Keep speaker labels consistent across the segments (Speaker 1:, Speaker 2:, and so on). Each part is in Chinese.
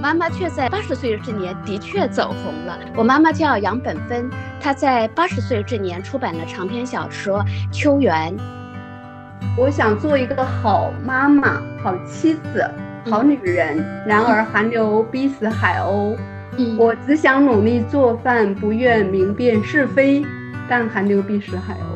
Speaker 1: 妈妈却在八十岁这年的确走红了。我妈妈叫杨本芬，她在八十岁这年出版了长篇小说《秋园》。
Speaker 2: 我想做一个好妈妈、好妻子、好女人，然而寒流逼死海鸥。我只想努力做饭，不愿明辨是非，但寒流逼死海鸥。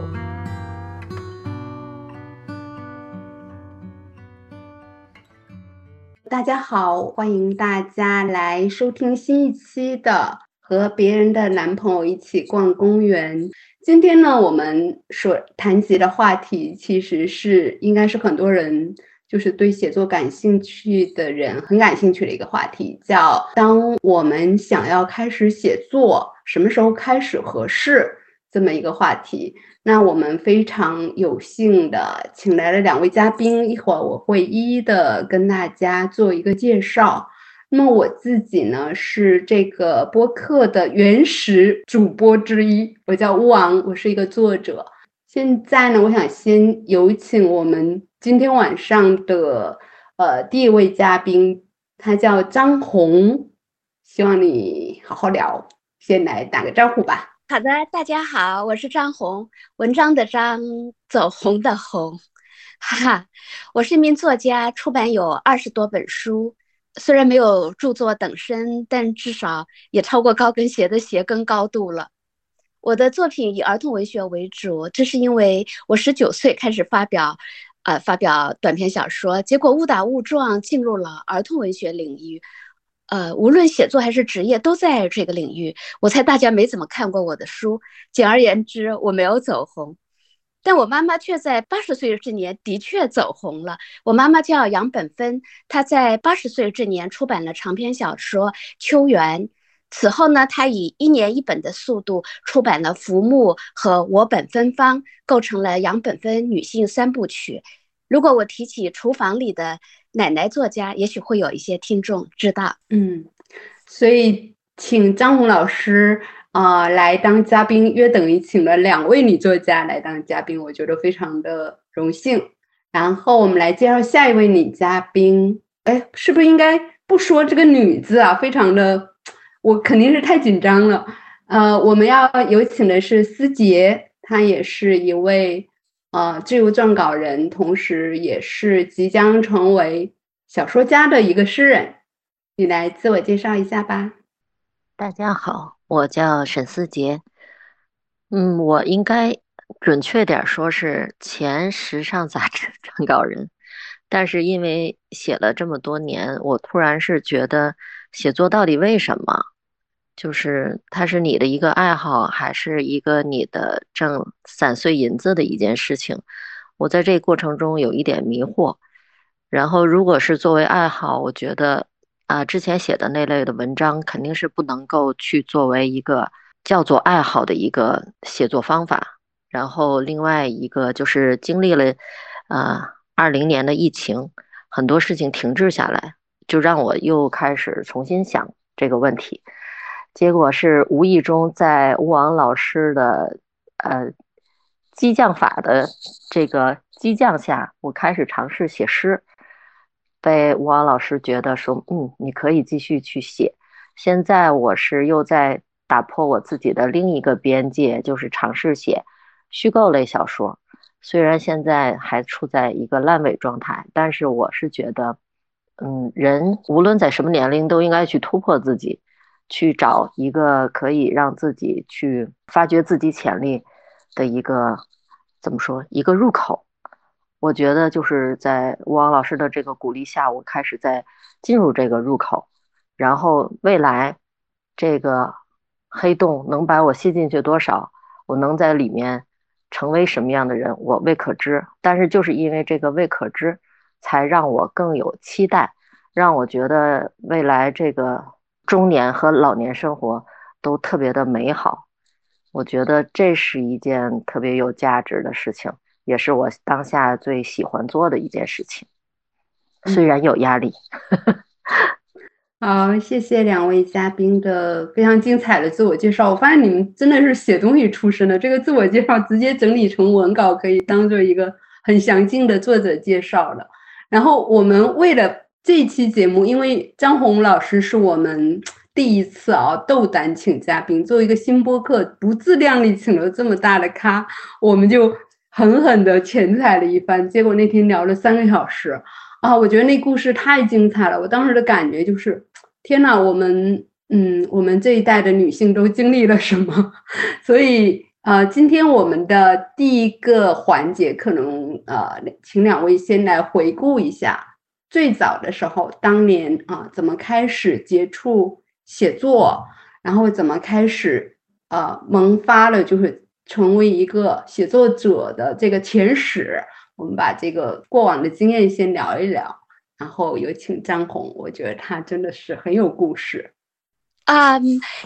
Speaker 2: 大家好，欢迎大家来收听新一期的《和别人的男朋友一起逛公园》。今天呢，我们所谈及的话题，其实是应该是很多人就是对写作感兴趣的人很感兴趣的一个话题，叫“当我们想要开始写作，什么时候开始合适”这么一个话题。那我们非常有幸的请来了两位嘉宾，一会儿我会一一的跟大家做一个介绍。那么我自己呢是这个播客的原始主播之一，我叫乌昂，我是一个作者。现在呢，我想先有请我们今天晚上的呃第一位嘉宾，他叫张红，希望你好好聊，先来打个招呼吧。
Speaker 1: 好的，大家好，我是张红，文章的张，走红的红，哈哈，我是一名作家，出版有二十多本书，虽然没有著作等身，但至少也超过高跟鞋的鞋跟高度了。我的作品以儿童文学为主，这是因为我十九岁开始发表，呃，发表短篇小说，结果误打误撞进入了儿童文学领域。呃，无论写作还是职业，都在这个领域。我猜大家没怎么看过我的书。简而言之，我没有走红，但我妈妈却在八十岁这年的确走红了。我妈妈叫杨本芬，她在八十岁这年出版了长篇小说《秋园》。此后呢，她以一年一本的速度出版了《浮木》和《我本芬芳》，构成了杨本芬女性三部曲。如果我提起厨房里的奶奶作家，也许会有一些听众知道。
Speaker 2: 嗯，所以请张红老师啊来当嘉宾，约等于请了两位女作家来当嘉宾，我觉得非常的荣幸。然后我们来介绍下一位女嘉宾。哎，是不是应该不说这个“女”字啊？非常的，我肯定是太紧张了。呃，我们要有请的是思杰，她也是一位。呃，自由撰稿人，同时也是即将成为小说家的一个诗人，你来自我介绍一下吧。
Speaker 3: 大家好，我叫沈思杰。嗯，我应该准确点说是前时尚杂志 撰稿人，但是因为写了这么多年，我突然是觉得写作到底为什么？就是它是你的一个爱好，还是一个你的挣散碎银子的一件事情？我在这过程中有一点迷惑。然后，如果是作为爱好，我觉得啊，之前写的那类的文章肯定是不能够去作为一个叫做爱好的一个写作方法。然后，另外一个就是经历了啊二零年的疫情，很多事情停滞下来，就让我又开始重新想这个问题。结果是无意中在吴王老师的呃激将法的这个激将下，我开始尝试写诗，被吴王老师觉得说，嗯，你可以继续去写。现在我是又在打破我自己的另一个边界，就是尝试写虚构类小说。虽然现在还处在一个烂尾状态，但是我是觉得，嗯，人无论在什么年龄都应该去突破自己。去找一个可以让自己去发掘自己潜力的一个怎么说一个入口？我觉得就是在吴王老师的这个鼓励下，我开始在进入这个入口。然后未来这个黑洞能把我吸进去多少？我能在里面成为什么样的人？我未可知。但是就是因为这个未可知，才让我更有期待，让我觉得未来这个。中年和老年生活都特别的美好，我觉得这是一件特别有价值的事情，也是我当下最喜欢做的一件事情，虽然有压力。
Speaker 2: 好，谢谢两位嘉宾的非常精彩的自我介绍。我发现你们真的是写东西出身的，这个自我介绍直接整理成文稿，可以当做一个很详尽的作者介绍了。然后我们为了这一期节目，因为张红老师是我们第一次啊斗胆请嘉宾，作为一个新播客，不自量力请了这么大的咖，我们就狠狠的钱财了一番。结果那天聊了三个小时啊，我觉得那故事太精彩了。我当时的感觉就是，天呐，我们嗯，我们这一代的女性都经历了什么？所以。呃，今天我们的第一个环节，可能呃，请两位先来回顾一下最早的时候，当年啊，怎么开始接触写作，然后怎么开始呃萌发了，就是成为一个写作者的这个前史。我们把这个过往的经验先聊一聊，然后有请张红，我觉得他真的是很有故事。
Speaker 1: 啊，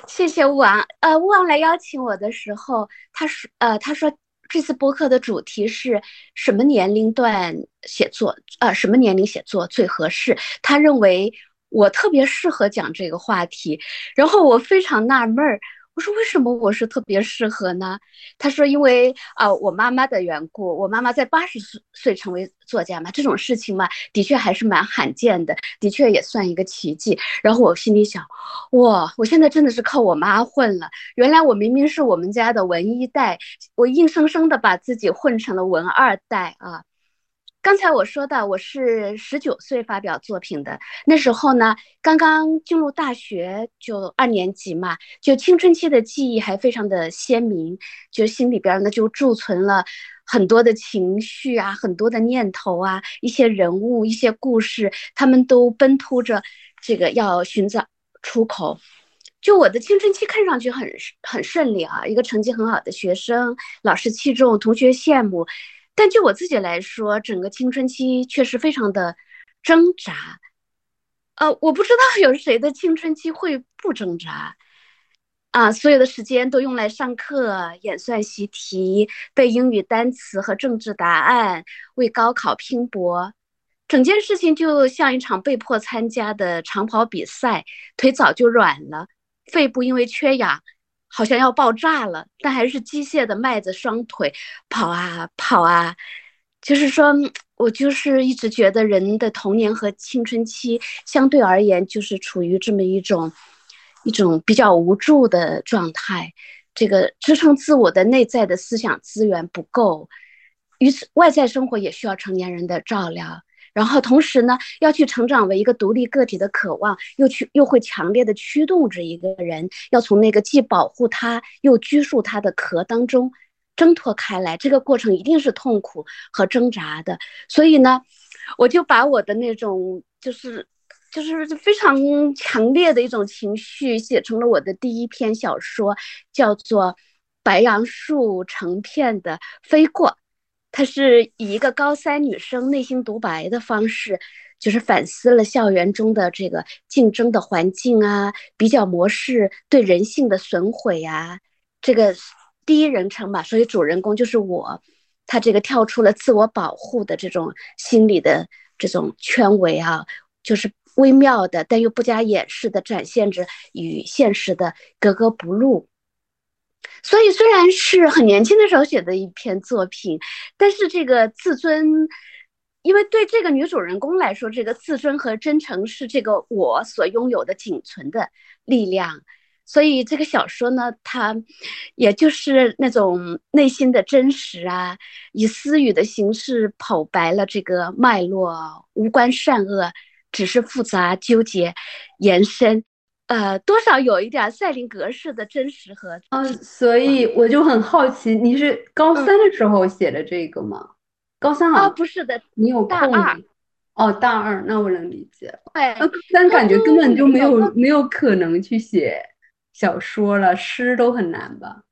Speaker 1: 谢谢吴王。呃，吴王来邀请我的时候，他说，呃，他说这次播客的主题是什么年龄段写作？呃，什么年龄写作最合适？他认为我特别适合讲这个话题。然后我非常纳闷儿。我说为什么我是特别适合呢？他说因为啊我妈妈的缘故，我妈妈在八十岁岁成为作家嘛，这种事情嘛，的确还是蛮罕见的，的确也算一个奇迹。然后我心里想，哇，我现在真的是靠我妈混了。原来我明明是我们家的文一代，我硬生生的把自己混成了文二代啊。刚才我说的，我是十九岁发表作品的，那时候呢，刚刚进入大学，就二年级嘛，就青春期的记忆还非常的鲜明，就心里边呢就贮存了很多的情绪啊，很多的念头啊，一些人物，一些故事，他们都奔突着这个要寻找出口。就我的青春期看上去很很顺利啊，一个成绩很好的学生，老师器重，同学羡慕。但就我自己来说，整个青春期确实非常的挣扎。呃，我不知道有谁的青春期会不挣扎啊！所有的时间都用来上课、演算习题、背英语单词和政治答案，为高考拼搏。整件事情就像一场被迫参加的长跑比赛，腿早就软了，肺部因为缺氧。好像要爆炸了，但还是机械的迈着双腿跑啊跑啊。就是说，我就是一直觉得人的童年和青春期相对而言，就是处于这么一种一种比较无助的状态。这个支撑自我的内在的思想资源不够，于此外在生活也需要成年人的照料。然后同时呢，要去成长为一个独立个体的渴望，又去又会强烈的驱动着一个人，要从那个既保护他又拘束他的壳当中挣脱开来。这个过程一定是痛苦和挣扎的。所以呢，我就把我的那种就是就是非常强烈的一种情绪写成了我的第一篇小说，叫做《白杨树成片的飞过》。他是以一个高三女生内心独白的方式，就是反思了校园中的这个竞争的环境啊，比较模式对人性的损毁呀。这个第一人称吧，所以主人公就是我。他这个跳出了自我保护的这种心理的这种圈围啊，就是微妙的，但又不加掩饰的展现着与现实的格格不入。所以，虽然是很年轻的时候写的一篇作品，但是这个自尊，因为对这个女主人公来说，这个自尊和真诚是这个我所拥有的仅存的力量。所以，这个小说呢，它也就是那种内心的真实啊，以私语的形式剖白了这个脉络，无关善恶，只是复杂纠结延伸。呃，多少有一点赛林格式的真实和
Speaker 2: 嗯，所以我就很好奇，你是高三的时候写的这个吗？高三啊？
Speaker 1: 不是的，
Speaker 2: 你有
Speaker 1: 大二
Speaker 2: 哦，大二，那我能理解。
Speaker 1: 对，
Speaker 2: 高三感觉根本就没有没有可能去写小说了，诗都很难吧？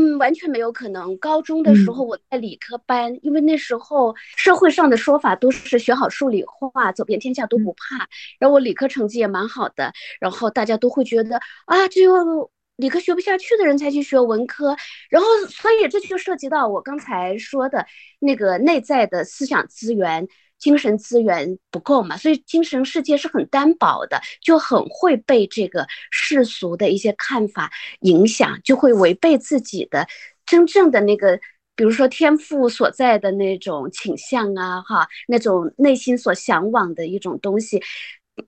Speaker 1: 嗯，完全没有可能。高中的时候我在理科班，因为那时候社会上的说法都是学好数理化，走遍天下都不怕。然后我理科成绩也蛮好的，然后大家都会觉得啊，只有理科学不下去的人才去学文科。然后，所以这就涉及到我刚才说的那个内在的思想资源。精神资源不够嘛，所以精神世界是很单薄的，就很会被这个世俗的一些看法影响，就会违背自己的真正的那个比如说天赋所在的那种倾向啊，哈，那种内心所向往的一种东西，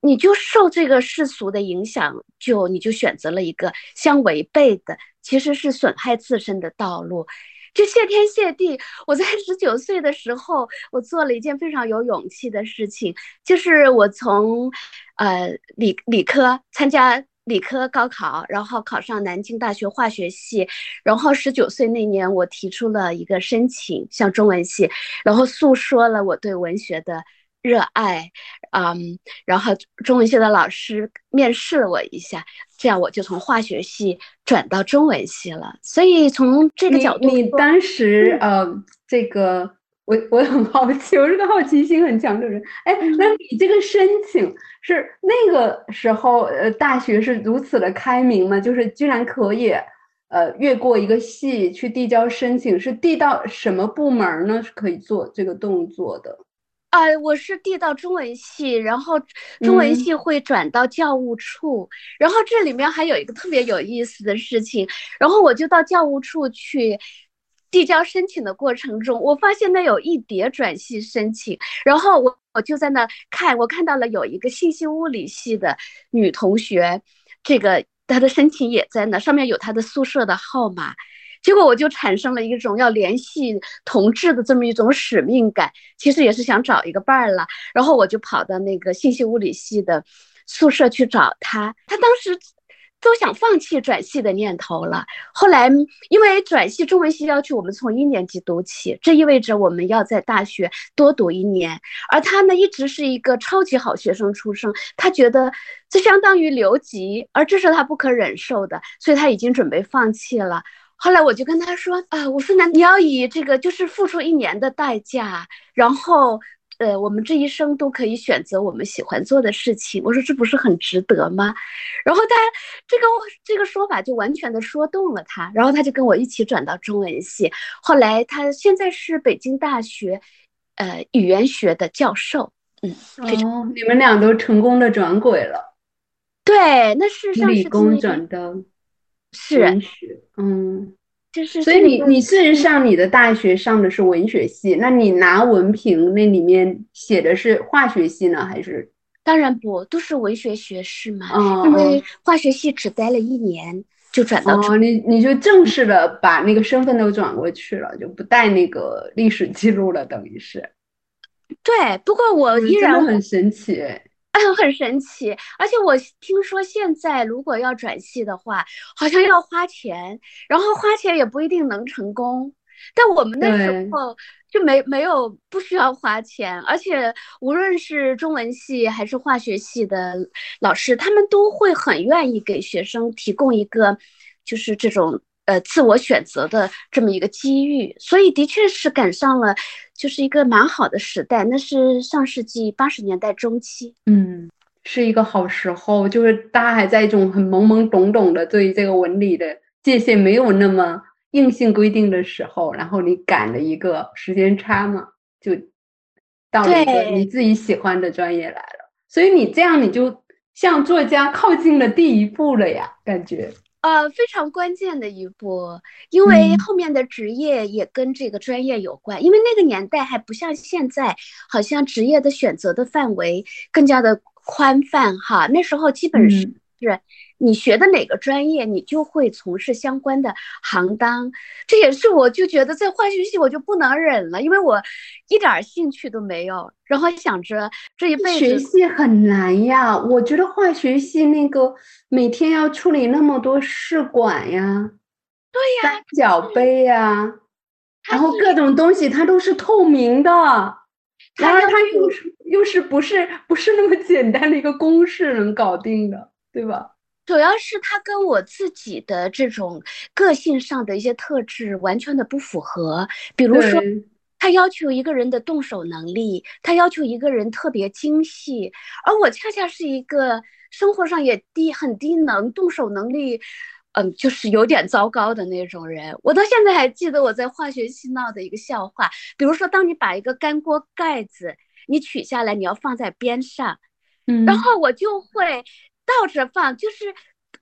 Speaker 1: 你就受这个世俗的影响，就你就选择了一个相违背的，其实是损害自身的道路。就谢天谢地，我在十九岁的时候，我做了一件非常有勇气的事情，就是我从，呃，理理科参加理科高考，然后考上南京大学化学系，然后十九岁那年，我提出了一个申请，向中文系，然后诉说了我对文学的。热爱，嗯，然后中文系的老师面试了我一下，这样我就从化学系转到中文系了。所以从这个角度，
Speaker 2: 你当时呃，这个我我很好奇，我是个好奇心很强的人。哎，那你这个申请是那个时候呃，大学是如此的开明吗？就是居然可以呃越过一个系去递交申请，是递到什么部门呢？是可以做这个动作的？
Speaker 1: 啊，我是递到中文系，然后中文系会转到教务处，然后这里面还有一个特别有意思的事情，然后我就到教务处去递交申请的过程中，我发现那有一叠转系申请，然后我我就在那看，我看到了有一个信息物理系的女同学，这个她的申请也在那，上面有她的宿舍的号码。结果我就产生了一种要联系同志的这么一种使命感，其实也是想找一个伴儿了。然后我就跑到那个信息物理系的宿舍去找他，他当时都想放弃转系的念头了。后来因为转系中文系要求我们从一年级读起，这意味着我们要在大学多读一年，而他呢一直是一个超级好学生出身，他觉得这相当于留级，而这是他不可忍受的，所以他已经准备放弃了。后来我就跟他说啊，我说那你要以这个就是付出一年的代价，然后呃，我们这一生都可以选择我们喜欢做的事情。我说这不是很值得吗？然后他这个这个说法就完全的说动了他，然后他就跟我一起转到中文系。后来他现在是北京大学呃语言学的教授。嗯，
Speaker 2: 哦，你们俩都成功的转轨了。
Speaker 1: 对，那事实上是
Speaker 2: 理工转的。
Speaker 1: 是，
Speaker 2: 嗯，
Speaker 1: 就是，
Speaker 2: 所以你你事实上你的大学上的是文学系，那你拿文凭那里面写的是化学系呢，还是？
Speaker 1: 当然不，都是文学学士嘛。哦。因为化学系只待了一年就转到。
Speaker 2: 哦，你你就正式的把那个身份都转过去了，就不带那个历史记录了，等于是。
Speaker 1: 对，不过我依然
Speaker 2: 很神奇。
Speaker 1: 很神奇，而且我听说现在如果要转系的话，好像要花钱，然后花钱也不一定能成功。但我们那时候就没没有不需要花钱，而且无论是中文系还是化学系的老师，他们都会很愿意给学生提供一个就是这种呃自我选择的这么一个机遇，所以的确是赶上了。就是一个蛮好的时代，那是上世纪八十年代中期，
Speaker 2: 嗯，是一个好时候，就是大家还在一种很懵懵懂懂的对这个文理的界限没有那么硬性规定的时候，然后你赶了一个时间差嘛，就到了一个你自己喜欢的专业来了，所以你这样你就向作家靠近了第一步了呀，感觉。
Speaker 1: 呃，非常关键的一步，因为后面的职业也跟这个专业有关。因为那个年代还不像现在，好像职业的选择的范围更加的宽泛哈。那时候基本是。是你学的哪个专业，你就会从事相关的行当。这也是我就觉得在化学系我就不能忍了，因为我一点兴趣都没有。然后想着这一辈子
Speaker 2: 学系很难呀，我觉得化学系那个每天要处理那么多试管呀，
Speaker 1: 对
Speaker 2: 呀，三角杯呀，然后各种东西它都是透明的，然而它又是又是不是不是那么简单的一个公式能搞定的。对吧？
Speaker 1: 主要是他跟我自己的这种个性上的一些特质完全的不符合。比如说，他要求一个人的动手能力，他要求一个人特别精细，而我恰恰是一个生活上也低很低能，动手能力，嗯，就是有点糟糕的那种人。我到现在还记得我在化学系闹的一个笑话，比如说，当你把一个干锅盖子你取下来，你要放在边上，
Speaker 2: 嗯，
Speaker 1: 然后我就会。倒着放就是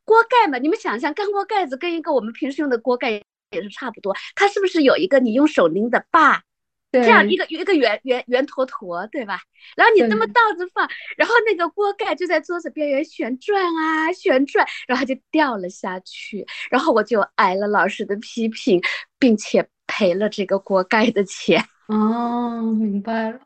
Speaker 1: 锅盖嘛，你们想象干锅盖子跟一个我们平时用的锅盖也是差不多。它是不是有一个你用手拎的把？这样一个一个圆圆圆坨坨，对吧？然后你这么倒着放，然后那个锅盖就在桌子边缘旋转啊旋转，然后就掉了下去，然后我就挨了老师的批评，并且赔了这个锅盖的钱。
Speaker 2: 哦，明白了。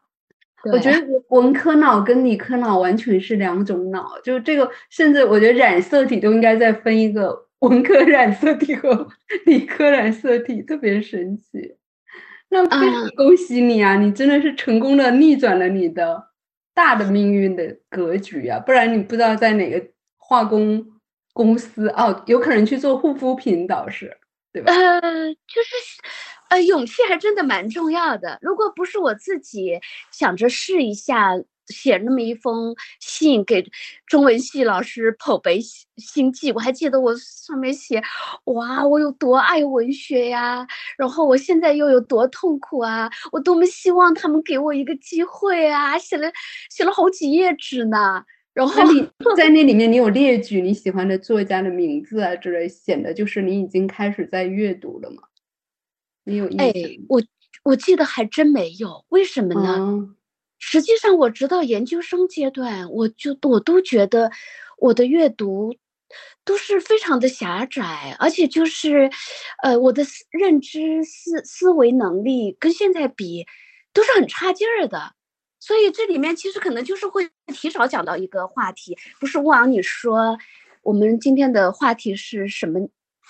Speaker 2: 我觉得文科脑跟理科脑完全是两种脑，就这个，甚至我觉得染色体都应该再分一个文科染色体和理科染色体，特别神奇。那非常恭喜你啊！你真的是成功的逆转了你的大的命运的格局啊！不然你不知道在哪个化工公司哦，有可能去做护肤品导师，对吧？
Speaker 1: 呃，就是，呃，勇气还真的蛮重要的。如果不是我自己想着试一下。写那么一封信给中文系老师剖北心计，我还记得我上面写，哇，我有多爱文学呀，然后我现在又有多痛苦啊，我多么希望他们给我一个机会啊，写了写了好几页纸呢。然后
Speaker 2: 你 在那里面，你有列举你喜欢的作家的名字啊之类，显得就是你已经开始在阅读了吗？你有印象？哎，
Speaker 1: 我我记得还真没有，为什么呢？实际上，我直到研究生阶段，我就我都觉得我的阅读都是非常的狭窄，而且就是，呃，我的认知思思维能力跟现在比都是很差劲儿的。所以这里面其实可能就是会提早讲到一个话题，不是汪你说我们今天的话题是什么？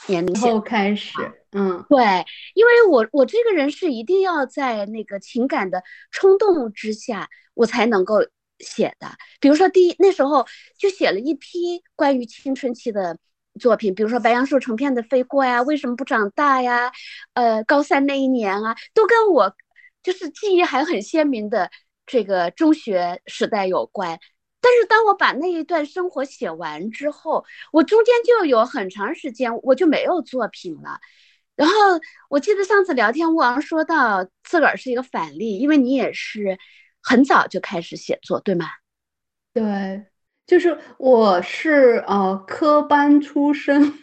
Speaker 1: 年龄
Speaker 2: 后开始，嗯，
Speaker 1: 对，因为我我这个人是一定要在那个情感的冲动之下，我才能够写的。比如说，第一那时候就写了一批关于青春期的作品，比如说《白杨树成片的飞过》呀，《为什么不长大》呀，呃，高三那一年啊，都跟我就是记忆还很鲜明的这个中学时代有关。但是当我把那一段生活写完之后，我中间就有很长时间我就没有作品了。然后我记得上次聊天，吴昂说到自个儿是一个反例，因为你也是很早就开始写作，对吗？
Speaker 2: 对，就是我是呃科班出身，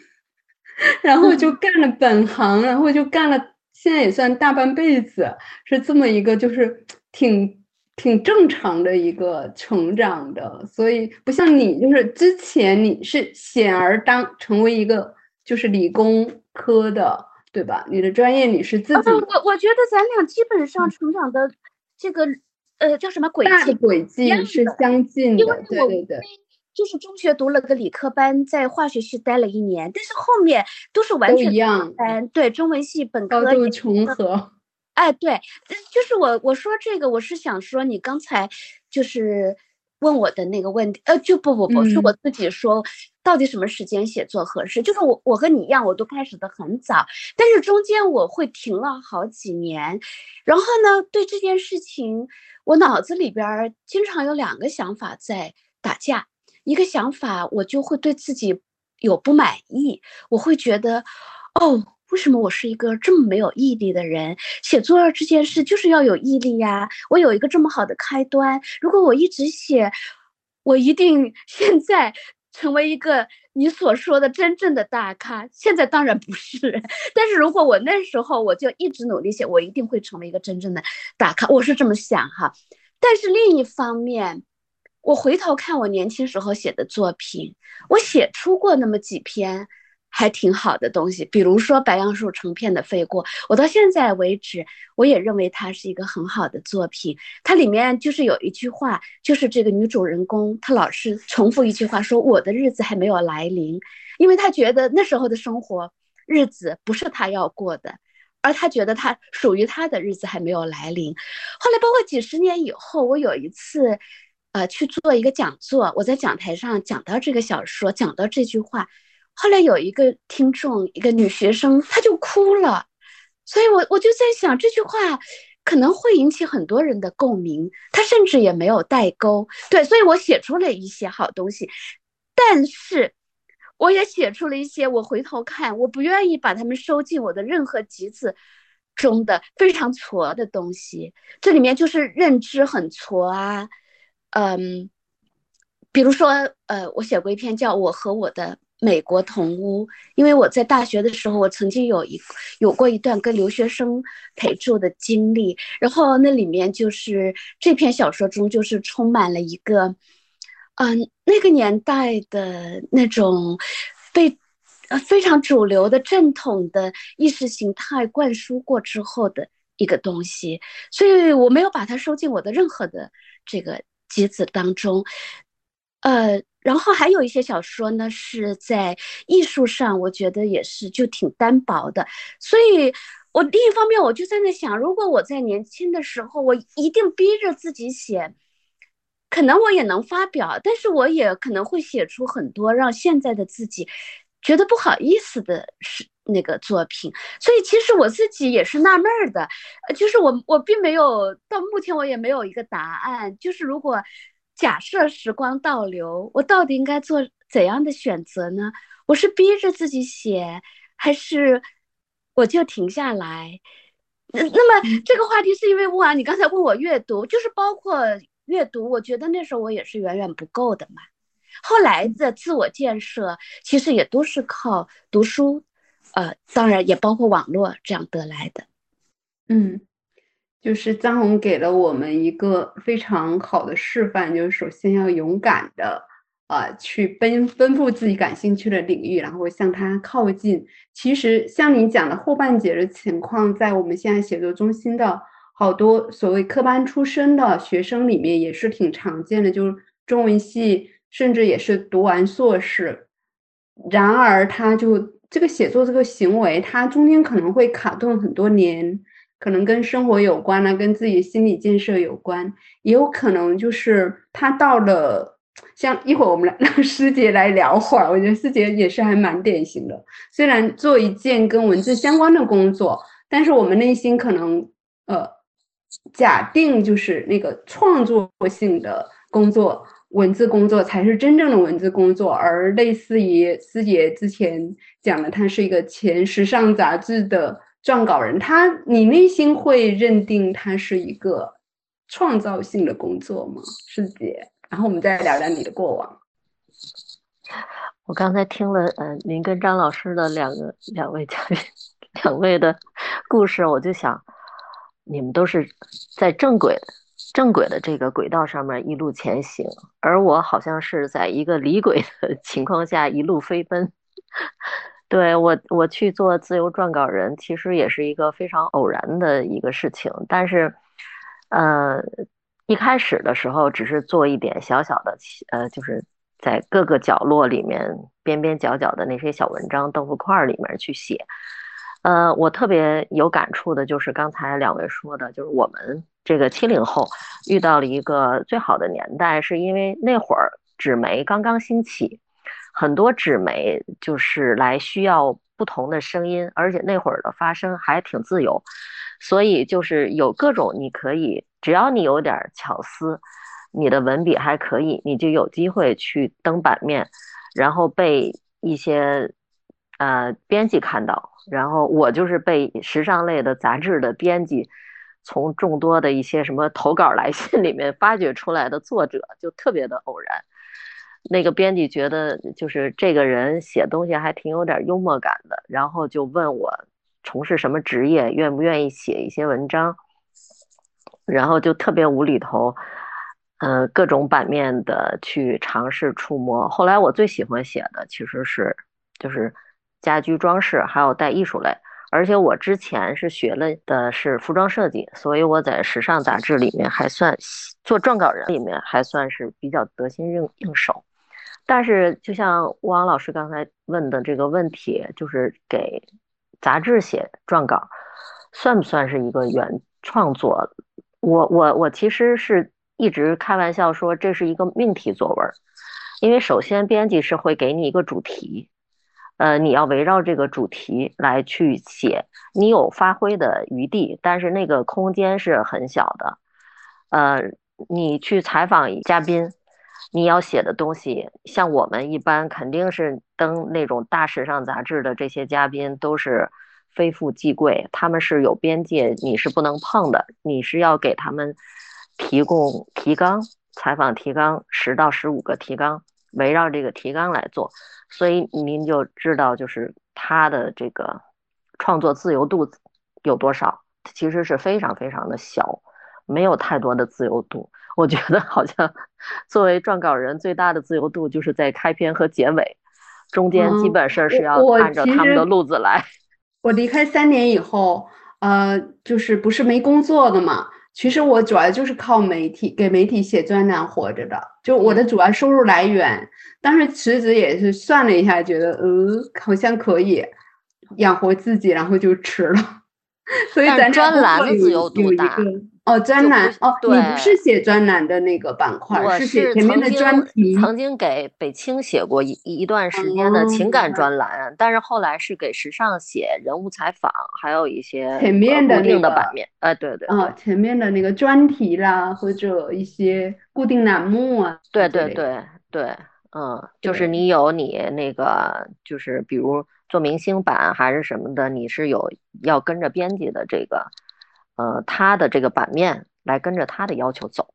Speaker 2: 然后就干了本行，然后就干了，现在也算大半辈子，是这么一个就是挺。挺正常的一个成长的，所以不像你，就是之前你是显而当成为一个就是理工科的，对吧？你的专业你是自己。
Speaker 1: 我我觉得咱俩基本上成长的这个呃叫什么轨迹？
Speaker 2: 轨迹是相近的，对对对。
Speaker 1: 就是中学读了个理科班，在化学系待了一年，但是后面都是完全
Speaker 2: 一样。
Speaker 1: 对，中文系本科
Speaker 2: 高度重合。
Speaker 1: 哎，对，就是我我说这个，我是想说你刚才就是问我的那个问题，呃，就不不不是我自己说，到底什么时间写作合适？就是我我和你一样，我都开始的很早，但是中间我会停了好几年，然后呢，对这件事情，我脑子里边经常有两个想法在打架，一个想法我就会对自己有不满意，我会觉得，哦。为什么我是一个这么没有毅力的人？写作这件事就是要有毅力呀！我有一个这么好的开端，如果我一直写，我一定现在成为一个你所说的真正的大咖。现在当然不是，但是如果我那时候我就一直努力写，我一定会成为一个真正的大咖。我是这么想哈。但是另一方面，我回头看我年轻时候写的作品，我写出过那么几篇。还挺好的东西，比如说白杨树成片的飞过，我到现在为止，我也认为它是一个很好的作品。它里面就是有一句话，就是这个女主人公她老是重复一句话，说我的日子还没有来临，因为她觉得那时候的生活日子不是她要过的，而她觉得她属于她的日子还没有来临。后来包括几十年以后，我有一次，呃，去做一个讲座，我在讲台上讲到这个小说，讲到这句话。后来有一个听众，一个女学生，她就哭了，所以我我就在想这句话可能会引起很多人的共鸣，她甚至也没有代沟，对，所以我写出了一些好东西，但是我也写出了一些我回头看我不愿意把它们收进我的任何集子中的非常挫的东西，这里面就是认知很挫啊，嗯，比如说呃，我写过一篇叫《我和我的》。美国同屋，因为我在大学的时候，我曾经有一有过一段跟留学生陪住的经历，然后那里面就是这篇小说中就是充满了一个，嗯，那个年代的那种被呃非常主流的正统的意识形态灌输过之后的一个东西，所以我没有把它收进我的任何的这个集子当中，呃。然后还有一些小说呢，是在艺术上，我觉得也是就挺单薄的。所以，我另一方面我就在那想，如果我在年轻的时候，我一定逼着自己写，可能我也能发表，但是我也可能会写出很多让现在的自己觉得不好意思的是那个作品。所以，其实我自己也是纳闷的，就是我我并没有到目前我也没有一个答案，就是如果。假设时光倒流，我到底应该做怎样的选择呢？我是逼着自己写，还是我就停下来？那那么这个话题是因为啊，你刚才问我阅读，就是包括阅读，我觉得那时候我也是远远不够的嘛。后来的自我建设，其实也都是靠读书，呃，当然也包括网络这样得来的。
Speaker 2: 嗯。就是张红给了我们一个非常好的示范，就是首先要勇敢的，呃，去奔奔赴自己感兴趣的领域，然后向它靠近。其实像你讲的后半截的情况，在我们现在写作中心的好多所谓科班出身的学生里面也是挺常见的，就是中文系甚至也是读完硕士，然而他就这个写作这个行为，他中间可能会卡顿很多年。可能跟生活有关呢，跟自己心理建设有关，也有可能就是他到了，像一会儿我们来 让师姐来聊会儿，我觉得师姐也是还蛮典型的。虽然做一件跟文字相关的工作，但是我们内心可能呃假定就是那个创作性的工作，文字工作才是真正的文字工作，而类似于师姐之前讲的，他是一个前时尚杂志的。撰稿人，他你内心会认定他是一个创造性的工作吗，师姐？然后我们再聊聊你的过往。
Speaker 3: 我刚才听了，呃，您跟张老师的两个两位嘉宾两位的故事，我就想，你们都是在正轨正轨的这个轨道上面一路前行，而我好像是在一个离轨的 情况下一路飞奔。对我，我去做自由撰稿人，其实也是一个非常偶然的一个事情。但是，呃，一开始的时候只是做一点小小的，呃，就是在各个角落里面、边边角角的那些小文章、豆腐块里面去写。呃，我特别有感触的就是刚才两位说的，就是我们这个七零后遇到了一个最好的年代，是因为那会儿纸媒刚刚兴起。很多纸媒就是来需要不同的声音，而且那会儿的发声还挺自由，所以就是有各种你可以，只要你有点巧思，你的文笔还可以，你就有机会去登版面，然后被一些呃编辑看到。然后我就是被时尚类的杂志的编辑从众多的一些什么投稿来信里面发掘出来的作者，就特别的偶然。那个编辑觉得就是这个人写东西还挺有点幽默感的，然后就问我从事什么职业，愿不愿意写一些文章，然后就特别无厘头，呃，各种版面的去尝试触摸。后来我最喜欢写的其实是就是家居装饰，还有带艺术类，而且我之前是学了的是服装设计，所以我在时尚杂志里面还算做撰稿人里面还算是比较得心应应手。但是，就像汪老师刚才问的这个问题，就是给杂志写撰稿，算不算是一个原创作？我我我其实是一直开玩笑说这是一个命题作文，因为首先编辑是会给你一个主题，呃，你要围绕这个主题来去写，你有发挥的余地，但是那个空间是很小的，呃，你去采访嘉宾。你要写的东西，像我们一般肯定是登那种大时尚杂志的这些嘉宾都是非富即贵，他们是有边界，你是不能碰的。你是要给他们提供提纲，采访提纲十到十五个提纲，围绕这个提纲来做，所以您就知道，就是他的这个创作自由度有多少，其实是非常非常的小，没有太多的自由度。我觉得好像作为撰稿人，最大的自由度就是在开篇和结尾，中间基本上是要按照他们的路子来。
Speaker 2: 我离开三年以后，呃，就是不是没工作的嘛。其实我主要就是靠媒体给媒体写专栏活着的，就我的主要收入来源。当时辞职也是算了一下，觉得呃好像可以养活自己，然后就辞了。所以咱
Speaker 3: 专栏的自由度大。
Speaker 2: 哦，专栏哦，你不是写专栏的那个板块，我
Speaker 3: 是
Speaker 2: 写前面的专题。
Speaker 3: 曾经给北青写过一一段时间的情感专栏，但是后来是给时尚写人物采访，还有一些
Speaker 2: 前面的
Speaker 3: 固定的版面。哎，对对。
Speaker 2: 啊，前面的那个专题啦，或者一些固定栏目啊。
Speaker 3: 对对对对，嗯，就是你有你那个，就是比如做明星版还是什么的，你是有要跟着编辑的这个。呃，他的这个版面来跟着他的要求走，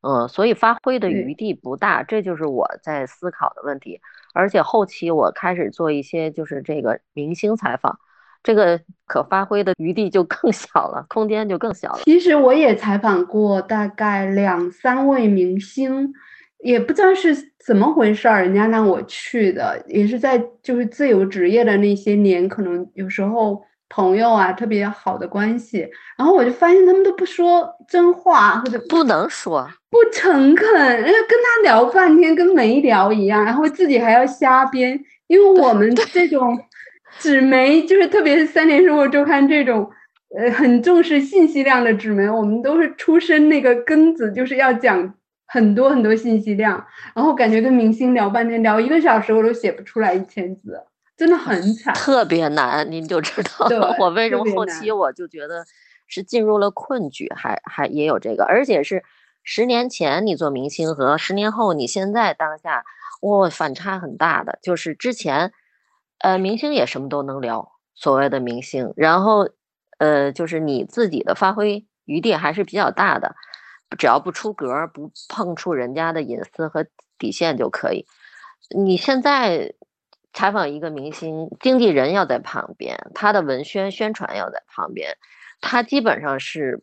Speaker 3: 嗯，所以发挥的余地不大，这就是我在思考的问题。而且后期我开始做一些就是这个明星采访，这个可发挥的余地就更小了，空间就更小了。
Speaker 2: 其实我也采访过大概两三位明星，也不知道是怎么回事儿，人家让我去的，也是在就是自由职业的那些年，可能有时候。朋友啊，特别好的关系，然后我就发现他们都不说真话，或者
Speaker 3: 不能说，
Speaker 2: 不诚恳，人家跟他聊半天跟没聊一样，然后自己还要瞎编。因为我们这种纸媒，就是特别是三联生活周刊这种，呃，很重视信息量的纸媒，我们都是出身那个根子，就是要讲很多很多信息量，然后感觉跟明星聊半天，聊一个小时我都写不出来一千字。真的很惨，
Speaker 3: 特别难，您就知道我为什么后期我就觉得是进入了困局，还还也有这个，而且是十年前你做明星和十年后你现在当下，哇，反差很大的。就是之前，呃，明星也什么都能聊，所谓的明星，然后呃，就是你自己的发挥余地还是比较大的，只要不出格，不碰触人家的隐私和底线就可以。你现在。采访一个明星，经纪人要在旁边，他的文宣宣传要在旁边，他基本上是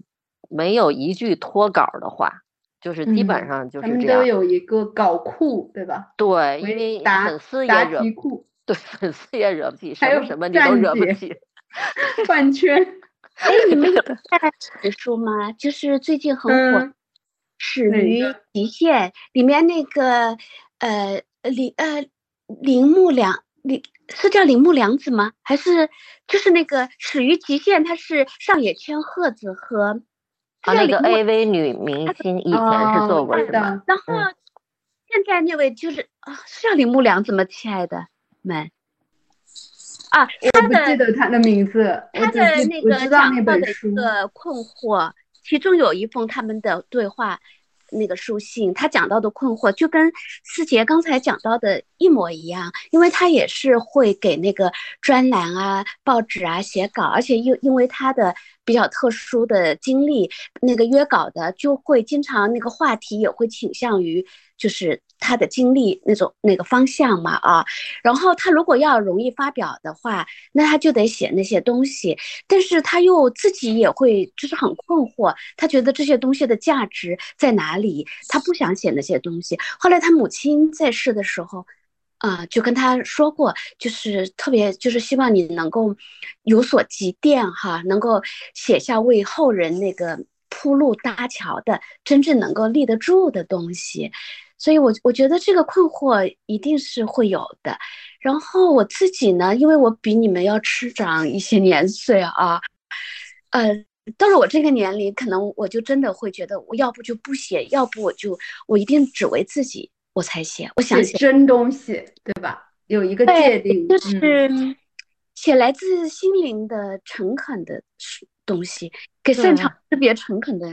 Speaker 3: 没有一句脱稿的话，就是基本上就是这样。
Speaker 2: 他们都有一个稿库，对吧？
Speaker 3: 对，因为粉丝也惹，对粉丝也惹不起，什么什么你都惹不起。
Speaker 2: 饭圈，
Speaker 1: 哎，你们有看书吗？就是最近很火，《始于极限》里面那个呃李呃。铃木良，铃是叫铃木良子吗？还是就是那个始于极限？他是上野千鹤子和
Speaker 3: 啊那个 AV 女明星以前是做过是吧？
Speaker 1: 然后现在那位就是啊，是叫铃木良子吗？亲爱的们啊，
Speaker 2: 我不记得他的名字。
Speaker 1: 他的那个讲到的一个困惑，其中有一封他们的对话。那个书信，他讲到的困惑就跟思杰刚才讲到的一模一样，因为他也是会给那个专栏啊、报纸啊写稿，而且又因为他的比较特殊的经历，那个约稿的就会经常那个话题也会倾向于就是。他的经历那种那个方向嘛啊，然后他如果要容易发表的话，那他就得写那些东西，但是他又自己也会就是很困惑，他觉得这些东西的价值在哪里？他不想写那些东西。后来他母亲在世的时候，啊，就跟他说过，就是特别就是希望你能够有所积淀哈，能够写下为后人那个铺路搭桥的真正能够立得住的东西。所以，我我觉得这个困惑一定是会有的。然后我自己呢，因为我比你们要吃长一些年岁啊，呃，到了我这个年龄，可能我就真的会觉得，我要不就不写，要不我就我一定只为自己我才写。我想写
Speaker 2: 真东西，对吧？有一个界定，
Speaker 1: 就是写来自心灵的诚恳的东西，给擅长识别诚恳的。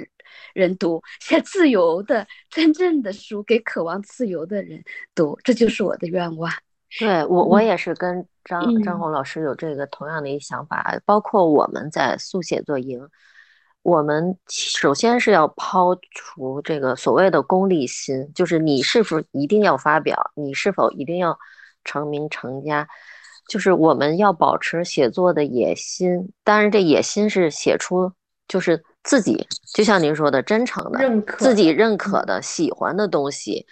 Speaker 1: 人读写自由的真正的书给渴望自由的人读，这就是我的愿望。
Speaker 3: 对我，我也是跟张张红老师有这个同样的一个想法。包括我们在速写作营，我们首先是要抛除这个所谓的功利心，就是你是否一定要发表，你是否一定要成名成家，就是我们要保持写作的野心。当然，这野心是写出就是自己，就像您说的，真诚的、自己认可的、喜欢的东西，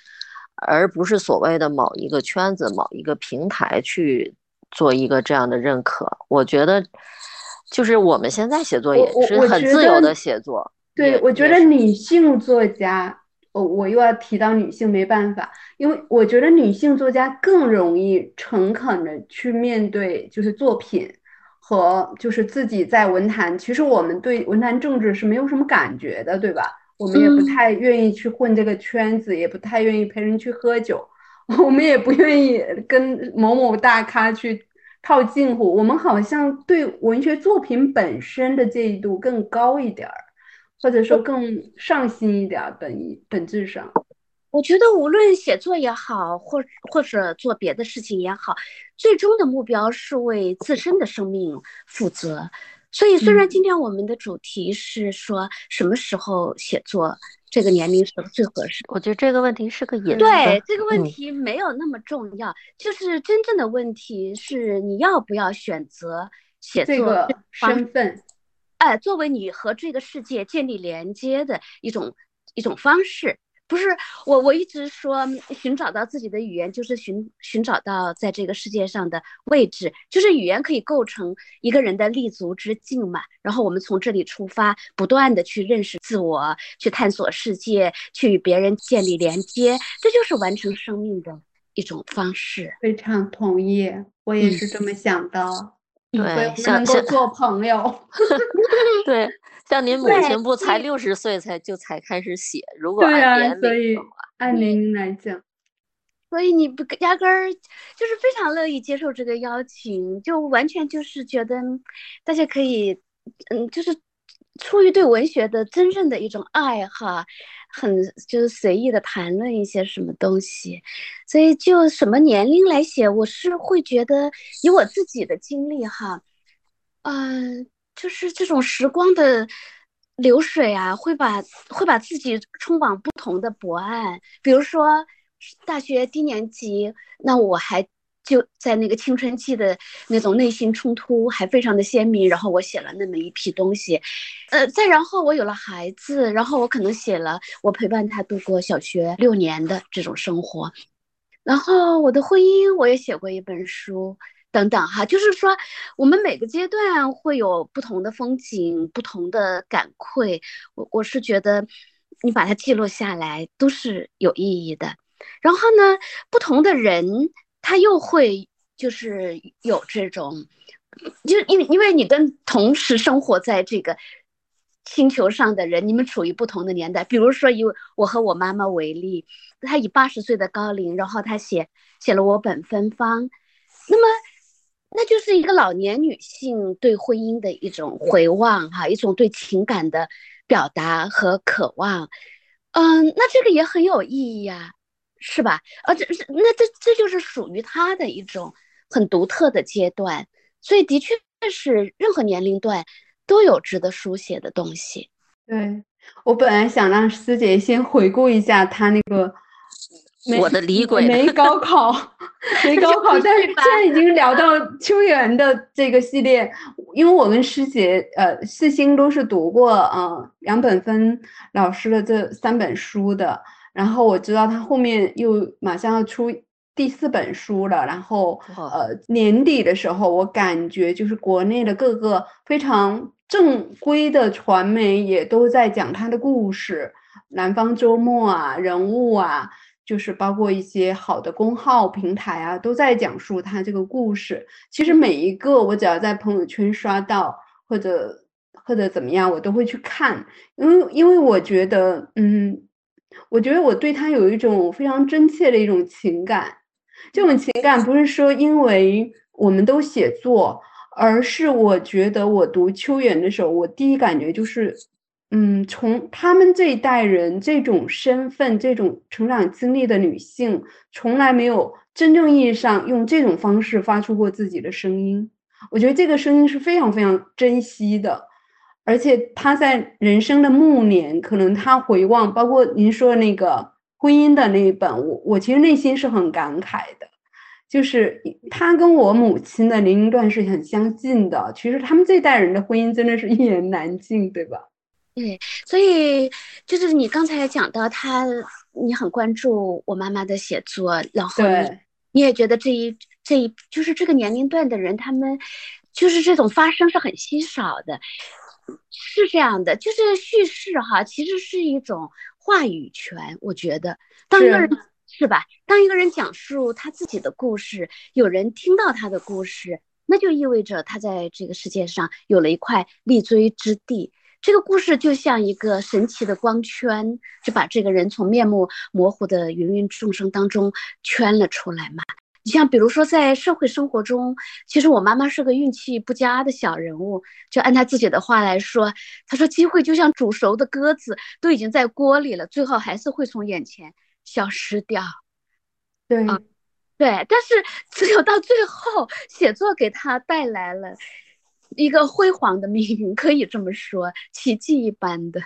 Speaker 3: 而不是所谓的某一个圈子、某一个平台去做一个这样的认可。我觉得。就是我们现在写作也是很自由的写作。
Speaker 2: 对，我觉得女性作家，我我又要提到女性，没办法，因为我觉得女性作家更容易诚恳的去面对，就是作品和就是自己在文坛。其实我们对文坛政治是没有什么感觉的，对吧？我们也不太愿意去混这个圈子，也不太愿意陪人去喝酒，我们也不愿意跟某某大咖去。套近乎，我们好像对文学作品本身的介意度更高一点儿，或者说更上心一点儿。本本质上，
Speaker 1: 我觉得无论写作也好，或或者做别的事情也好，最终的目标是为自身的生命负责。所以，虽然今天我们的主题是说什么时候写作。这个年龄是最合适。
Speaker 3: 我觉得这个问题是个隐
Speaker 1: 对这个问题没有那么重要，就是真正的问题是你要不要选择写作
Speaker 2: 身份，
Speaker 1: 哎，作为你和这个世界建立连接的一种一种方式。不是我，我一直说寻找到自己的语言，就是寻寻找到在这个世界上的位置，就是语言可以构成一个人的立足之境嘛。然后我们从这里出发，不断的去认识自我，去探索世界，去与别人建立连接，这就是完成生命的一种方式。
Speaker 2: 非常同意，我也是这么想的。
Speaker 3: 对，
Speaker 2: 能够做朋友。
Speaker 3: 对。像您母亲不才六十岁才就才开始写，如果按年龄的话，
Speaker 2: 按年龄来讲，
Speaker 1: 所以你不压根儿就是非常乐意接受这个邀请，就完全就是觉得大家可以，嗯，就是出于对文学的真正的一种爱哈，很就是随意的谈论一些什么东西，所以就什么年龄来写，我是会觉得以我自己的经历哈，嗯。就是这种时光的流水啊，会把会把自己冲往不同的博岸。比如说，大学低年级，那我还就在那个青春期的那种内心冲突还非常的鲜明，然后我写了那么一批东西。呃，再然后我有了孩子，然后我可能写了我陪伴他度过小学六年的这种生活。然后我的婚姻，我也写过一本书。等等哈，就是说，我们每个阶段会有不同的风景，不同的感愧。我我是觉得，你把它记录下来都是有意义的。然后呢，不同的人他又会就是有这种，就因为因为你跟同时生活在这个星球上的人，你们处于不同的年代。比如说以我和我妈妈为例，她以八十岁的高龄，然后她写写了我本芬芳，那么。那就是一个老年女性对婚姻的一种回望，哈，一种对情感的表达和渴望，嗯，那这个也很有意义呀，是吧？啊，这是那这这就是属于他的一种很独特的阶段，所以的确是任何年龄段都有值得书写的东西。
Speaker 2: 对我本来想让师姐先回顾一下她那个。
Speaker 3: 我的李鬼
Speaker 2: 没高考，没高考，但是现在已经聊到秋园的这个系列，因为我跟师姐呃四星都是读过呃杨本芬老师的这三本书的，然后我知道他后面又马上要出第四本书了，然后呃年底的时候，我感觉就是国内的各个非常正规的传媒也都在讲他的故事，南方周末啊，人物啊。就是包括一些好的公号平台啊，都在讲述他这个故事。其实每一个我只要在朋友圈刷到，或者或者怎么样，我都会去看，因为因为我觉得，嗯，我觉得我对他有一种非常真切的一种情感。这种情感不是说因为我们都写作，而是我觉得我读秋远的时候，我第一感觉就是。嗯，从他们这一代人这种身份、这种成长经历的女性，从来没有真正意义上用这种方式发出过自己的声音。我觉得这个声音是非常非常珍惜的。而且他在人生的暮年，可能他回望，包括您说的那个婚姻的那一本，我我其实内心是很感慨的。就是他跟我母亲的年龄段是很相近的，其实他们这代人的婚姻真的是 一言难尽，对吧？
Speaker 1: 对，所以就是你刚才讲到他，你很关注我妈妈的写作，然后你也觉得这一这一就是这个年龄段的人，他们就是这种发生是很稀少的，是这样的，就是叙事哈，其实是一种话语权，我觉得当一个人。是吧？当一个人讲述他自己的故事，有人听到他的故事，那就意味着他在这个世界上有了一块立锥之地。这个故事就像一个神奇的光圈，就把这个人从面目模糊的芸芸众生当中圈了出来嘛。你像比如说在社会生活中，其实我妈妈是个运气不佳的小人物。就按她自己的话来说，她说机会就像煮熟的鸽子，都已经在锅里了，最后还是会从眼前。消失掉，
Speaker 2: 对，
Speaker 1: 对，但是 只有到最后，写作给她带来了一个辉煌的命运，可以这么说，奇迹一般的。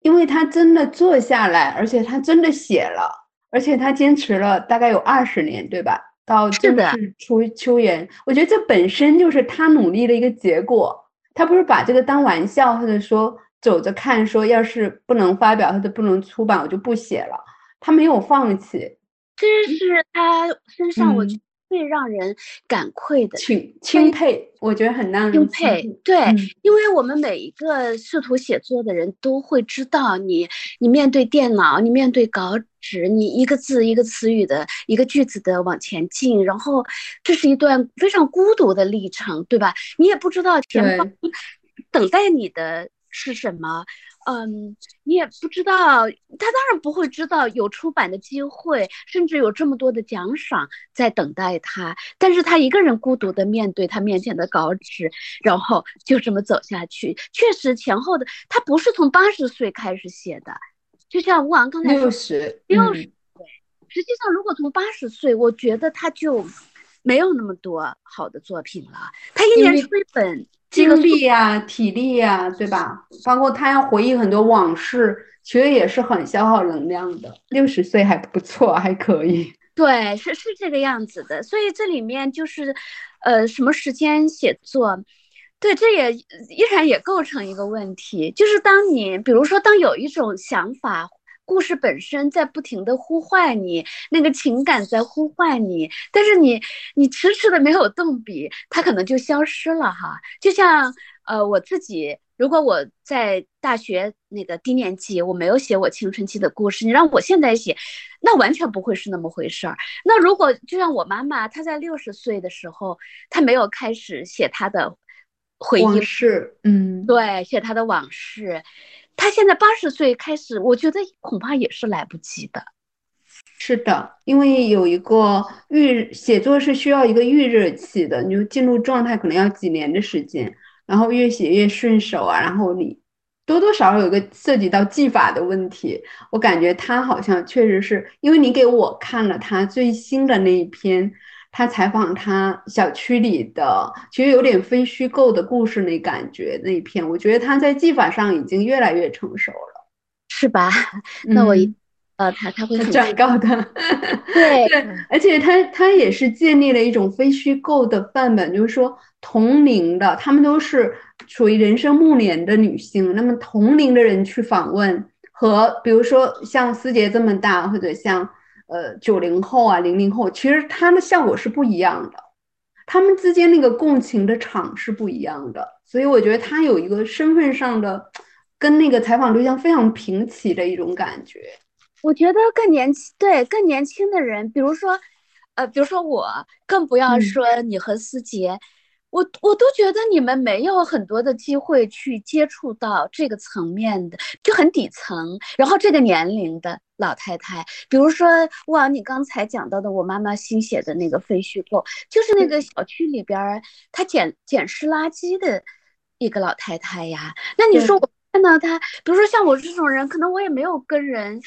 Speaker 2: 因为他真的坐下来，而且他真的写了，而且他坚持了大概有二十年，对吧？到正式出秋园，我觉得这本身就是他努力的一个结果。他不是把这个当玩笑，或者说走着看，说要是不能发表或者不能出版，我就不写了。他没有放弃，
Speaker 1: 这是他身上我最让人感愧的
Speaker 2: 钦钦佩，我觉得很让人
Speaker 1: 钦佩。对，因为我们每一个试图写作的人都会知道，你你面对电脑，你面对稿纸，你一个字一个词语的一个句子的往前进，然后这是一段非常孤独的历程，对吧？你也不知道前方等待你的是什么。嗯，你也不知道，他当然不会知道有出版的机会，甚至有这么多的奖赏在等待他。但是他一个人孤独的面对他面前的稿纸，然后就这么走下去。确实前后的他不是从八十岁开始写的，就像吴昂刚才说，
Speaker 2: 六十，
Speaker 1: 六十岁。实际上，如果从八十岁，我觉得他就没有那么多好的作品了。他一年出一本。
Speaker 2: 精力呀，体力呀，对吧？包括他要回忆很多往事，其实也是很消耗能量的。六十岁还不错，还可以。
Speaker 1: 对，是是这个样子的。所以这里面就是，呃，什么时间写作？对，这也依然也构成一个问题。就是当你，比如说，当有一种想法。故事本身在不停的呼唤你，那个情感在呼唤你，但是你你迟迟的没有动笔，它可能就消失了哈。就像呃我自己，如果我在大学那个低年级，我没有写我青春期的故事，你让我现在写，那完全不会是那么回事儿。那如果就像我妈妈，她在六十岁的时候，她没有开始写她的回忆，
Speaker 2: 是嗯，
Speaker 1: 对，写她的往事。他现在八十岁开始，我觉得恐怕也是来不及的。
Speaker 2: 是的，因为有一个预写作是需要一个预热期的，你就进入状态可能要几年的时间，然后越写越顺手啊，然后你多多少少有个涉及到技法的问题。我感觉他好像确实是因为你给我看了他最新的那一篇。他采访他小区里的，其实有点非虚构的故事那感觉那一篇，我觉得他在技法上已经越来越成熟了，
Speaker 1: 是吧？那我一，呃，他他会
Speaker 2: 转告的，
Speaker 1: 对
Speaker 2: 对，而且他他也是建立了一种非虚构的范本，就是说同龄的，他们都是属于人生暮年的女性，那么同龄的人去访问，和比如说像思杰这么大，或者像。呃，九零后啊，零零后，其实他的效果是不一样的，他们之间那个共情的场是不一样的，所以我觉得他有一个身份上的跟那个采访对象非常平齐的一种感觉。
Speaker 1: 我觉得更年轻，对更年轻的人，比如说，呃，比如说我，更不要说你和思杰。我我都觉得你们没有很多的机会去接触到这个层面的，就很底层。然后这个年龄的老太太，比如说哇，你刚才讲到的我妈妈新写的那个废墟构，就是那个小区里边她捡捡拾垃圾的一个老太太呀。那你说我看到她，比如说像我这种人，可能我也没有跟人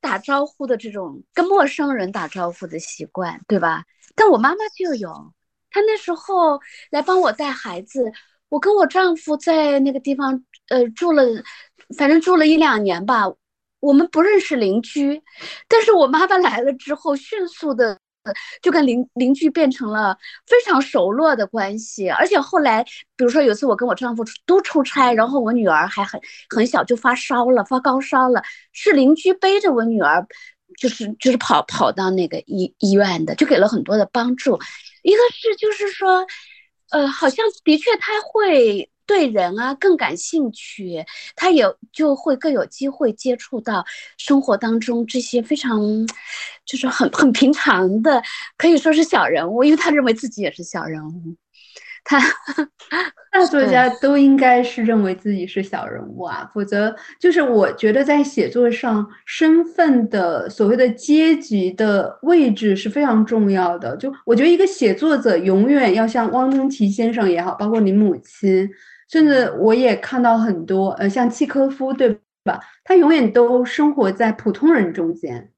Speaker 1: 打招呼的这种跟陌生人打招呼的习惯，对吧？但我妈妈就有。他那时候来帮我带孩子，我跟我丈夫在那个地方呃住了，反正住了一两年吧。我们不认识邻居，但是我妈妈来了之后，迅速的就跟邻邻居变成了非常熟络的关系。而且后来，比如说有次我跟我丈夫都出差，然后我女儿还很很小就发烧了，发高烧了，是邻居背着我女儿，就是就是跑跑到那个医医院的，就给了很多的帮助。一个是就是说，呃，好像的确他会。对人啊更感兴趣，他也就会更有机会接触到生活当中这些非常，就是很很平常的，可以说是小人物，因为他认为自己也是小人物。他
Speaker 2: 大作家都应该是认为自己是小人物啊，否则就是我觉得在写作上身份的所谓的阶级的位置是非常重要的。就我觉得一个写作者永远要像汪曾祺先生也好，包括你母亲。甚至我也看到很多，呃，像契科夫，对吧？他永远都生活在普通人中间。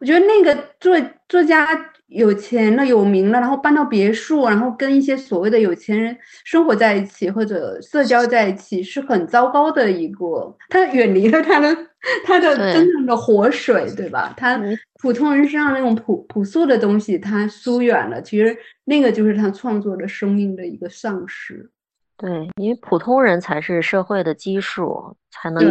Speaker 2: 我觉得那个作作家有钱了、有名了，然后搬到别墅，然后跟一些所谓的有钱人生活在一起或者社交在一起，是很糟糕的一个。他远离了他的他的真正的活水，对吧？他普通人身上那种朴朴素的东西，他疏远了。其实那个就是他创作的生命的一个丧失。
Speaker 3: 对，因为普通人才是社会的基数，才能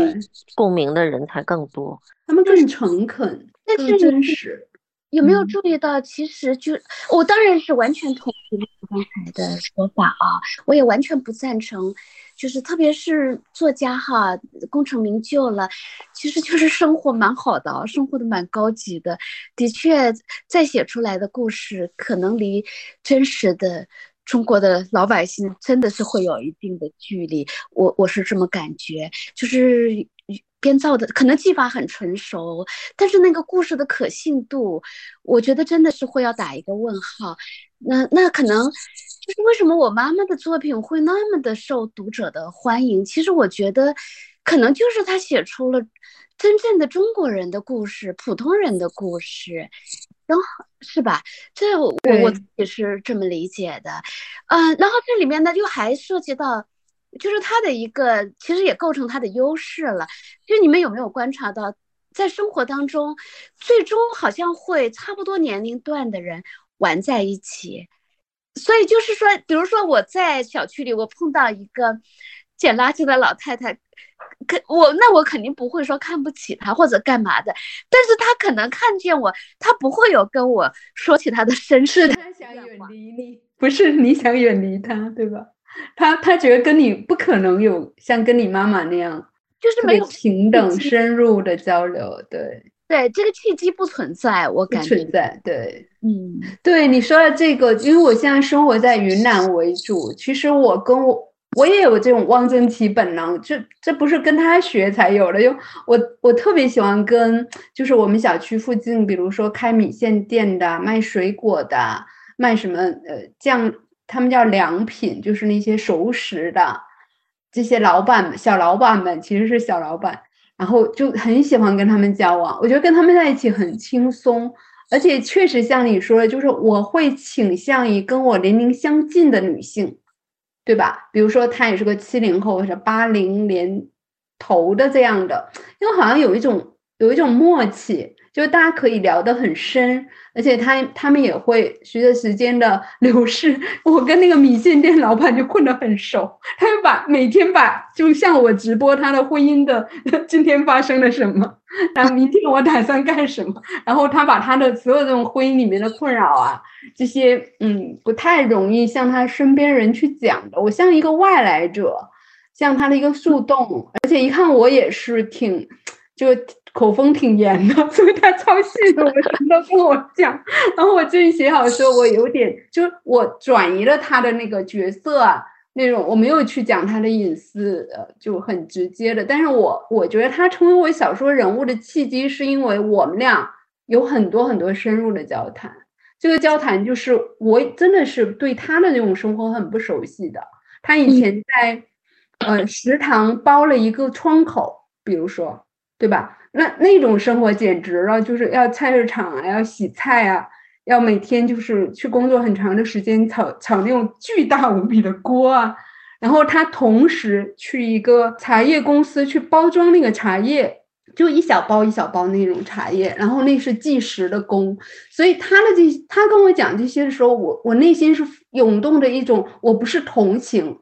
Speaker 3: 共鸣的人才更多，
Speaker 2: 他们更诚恳、更真实。
Speaker 1: 有没有注意到？其实就我当然是完全同意刚才的说法啊，我也完全不赞成。就是特别是作家哈，功成名就了，其实就是生活蛮好的，生活的蛮高级的。的确，再写出来的故事可能离真实的。中国的老百姓真的是会有一定的距离，我我是这么感觉，就是编造的可能技法很成熟，但是那个故事的可信度，我觉得真的是会要打一个问号。那那可能就是为什么我妈妈的作品会那么的受读者的欢迎？其实我觉得，可能就是她写出了真正的中国人的故事，普通人的故事。然后是吧？这我我自己是这么理解的，嗯，然后这里面呢，就还涉及到，就是他的一个，其实也构成他的优势了。就你们有没有观察到，在生活当中，最终好像会差不多年龄段的人玩在一起。所以就是说，比如说我在小区里，我碰到一个捡垃圾的老太太。可我那我肯定不会说看不起她或者干嘛的，但是她可能看见我，她不会有跟我说起她的身世。
Speaker 2: 他想远离你，不是你想远离她，对吧？他他觉得跟你不可能有像跟你妈妈那样，
Speaker 1: 就是没有
Speaker 2: 平等深入的交流。对
Speaker 1: 对，这个契机不存在，我感
Speaker 2: 觉存在。对，
Speaker 1: 嗯，
Speaker 2: 对你说的这个，因为我现在生活在云南为主，其实我跟我。我也有这种汪曾祺本能，这这不是跟他学才有的。因为我我特别喜欢跟，就是我们小区附近，比如说开米线店的、卖水果的、卖什么呃酱，他们叫良品，就是那些熟食的这些老板、小老板们，其实是小老板，然后就很喜欢跟他们交往。我觉得跟他们在一起很轻松，而且确实像你说的，就是我会倾向于跟我年龄相近的女性。对吧？比如说她也是个七零后或者八零年头的这样的，因为好像有一种有一种默契，就大家可以聊得很深，而且他他们也会随着时间的 流逝，我跟那个米线店老板就混得很熟，他就把每天把就像我直播他的婚姻的 今天发生了什么，然后明天我打算干什么，然后他把他的所有这种婚姻里面的困扰啊。这些嗯不太容易向他身边人去讲的，我像一个外来者，像他的一个树洞，而且一看我也是挺，就口风挺严的，所以他超细的，我什么都跟我讲。然后我最近写好的时候，我有点就是我转移了他的那个角色啊，那种我没有去讲他的隐私，呃，就很直接的。但是我我觉得他成为我小说人物的契机，是因为我们俩有很多很多深入的交谈。这个交谈就是我真的是对他的那种生活很不熟悉的。他以前在呃食堂包了一个窗口，比如说，对吧？那那种生活简直了，就是要菜市场啊，要洗菜啊，要每天就是去工作很长的时间，炒炒那种巨大无比的锅啊，然后他同时去一个茶叶公司去包装那个茶叶，就一小包一小包那种茶叶，然后那是计时的工，所以他的这他跟我讲这些的时候，我我内心是涌动着一种，我不是同情，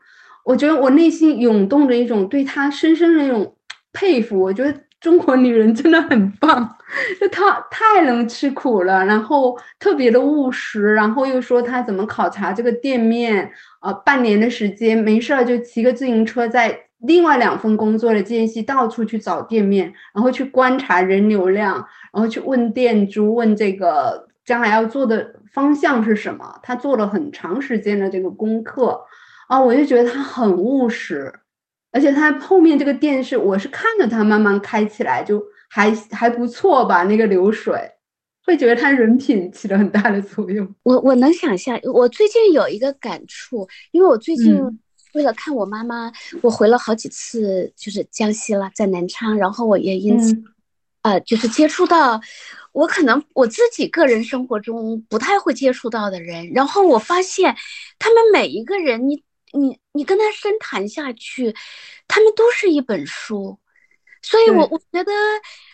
Speaker 2: 我觉得我内心涌动着一种对他深深的那种佩服，我觉得。中国女人真的很棒，就她太能吃苦了，然后特别的务实，然后又说她怎么考察这个店面，呃，半年的时间没事儿就骑个自行车，在另外两份工作的间隙到处去找店面，然后去观察人流量，然后去问店主，问这个将来要做的方向是什么，她做了很长时间的这个功课，啊，我就觉得她很务实。而且他后面这个电视，我是看着他慢慢开起来，就还还不错吧。那个流水，会觉得他人品起了很大的作用。
Speaker 1: 我我能想象，我最近有一个感触，因为我最近为了看我妈妈，我回了好几次，就是江西了，在南昌，然后我也因此，呃，就是接触到我可能我自己个人生活中不太会接触到的人，然后我发现他们每一个人，你。你你跟他深谈下去，他们都是一本书，所以我我觉得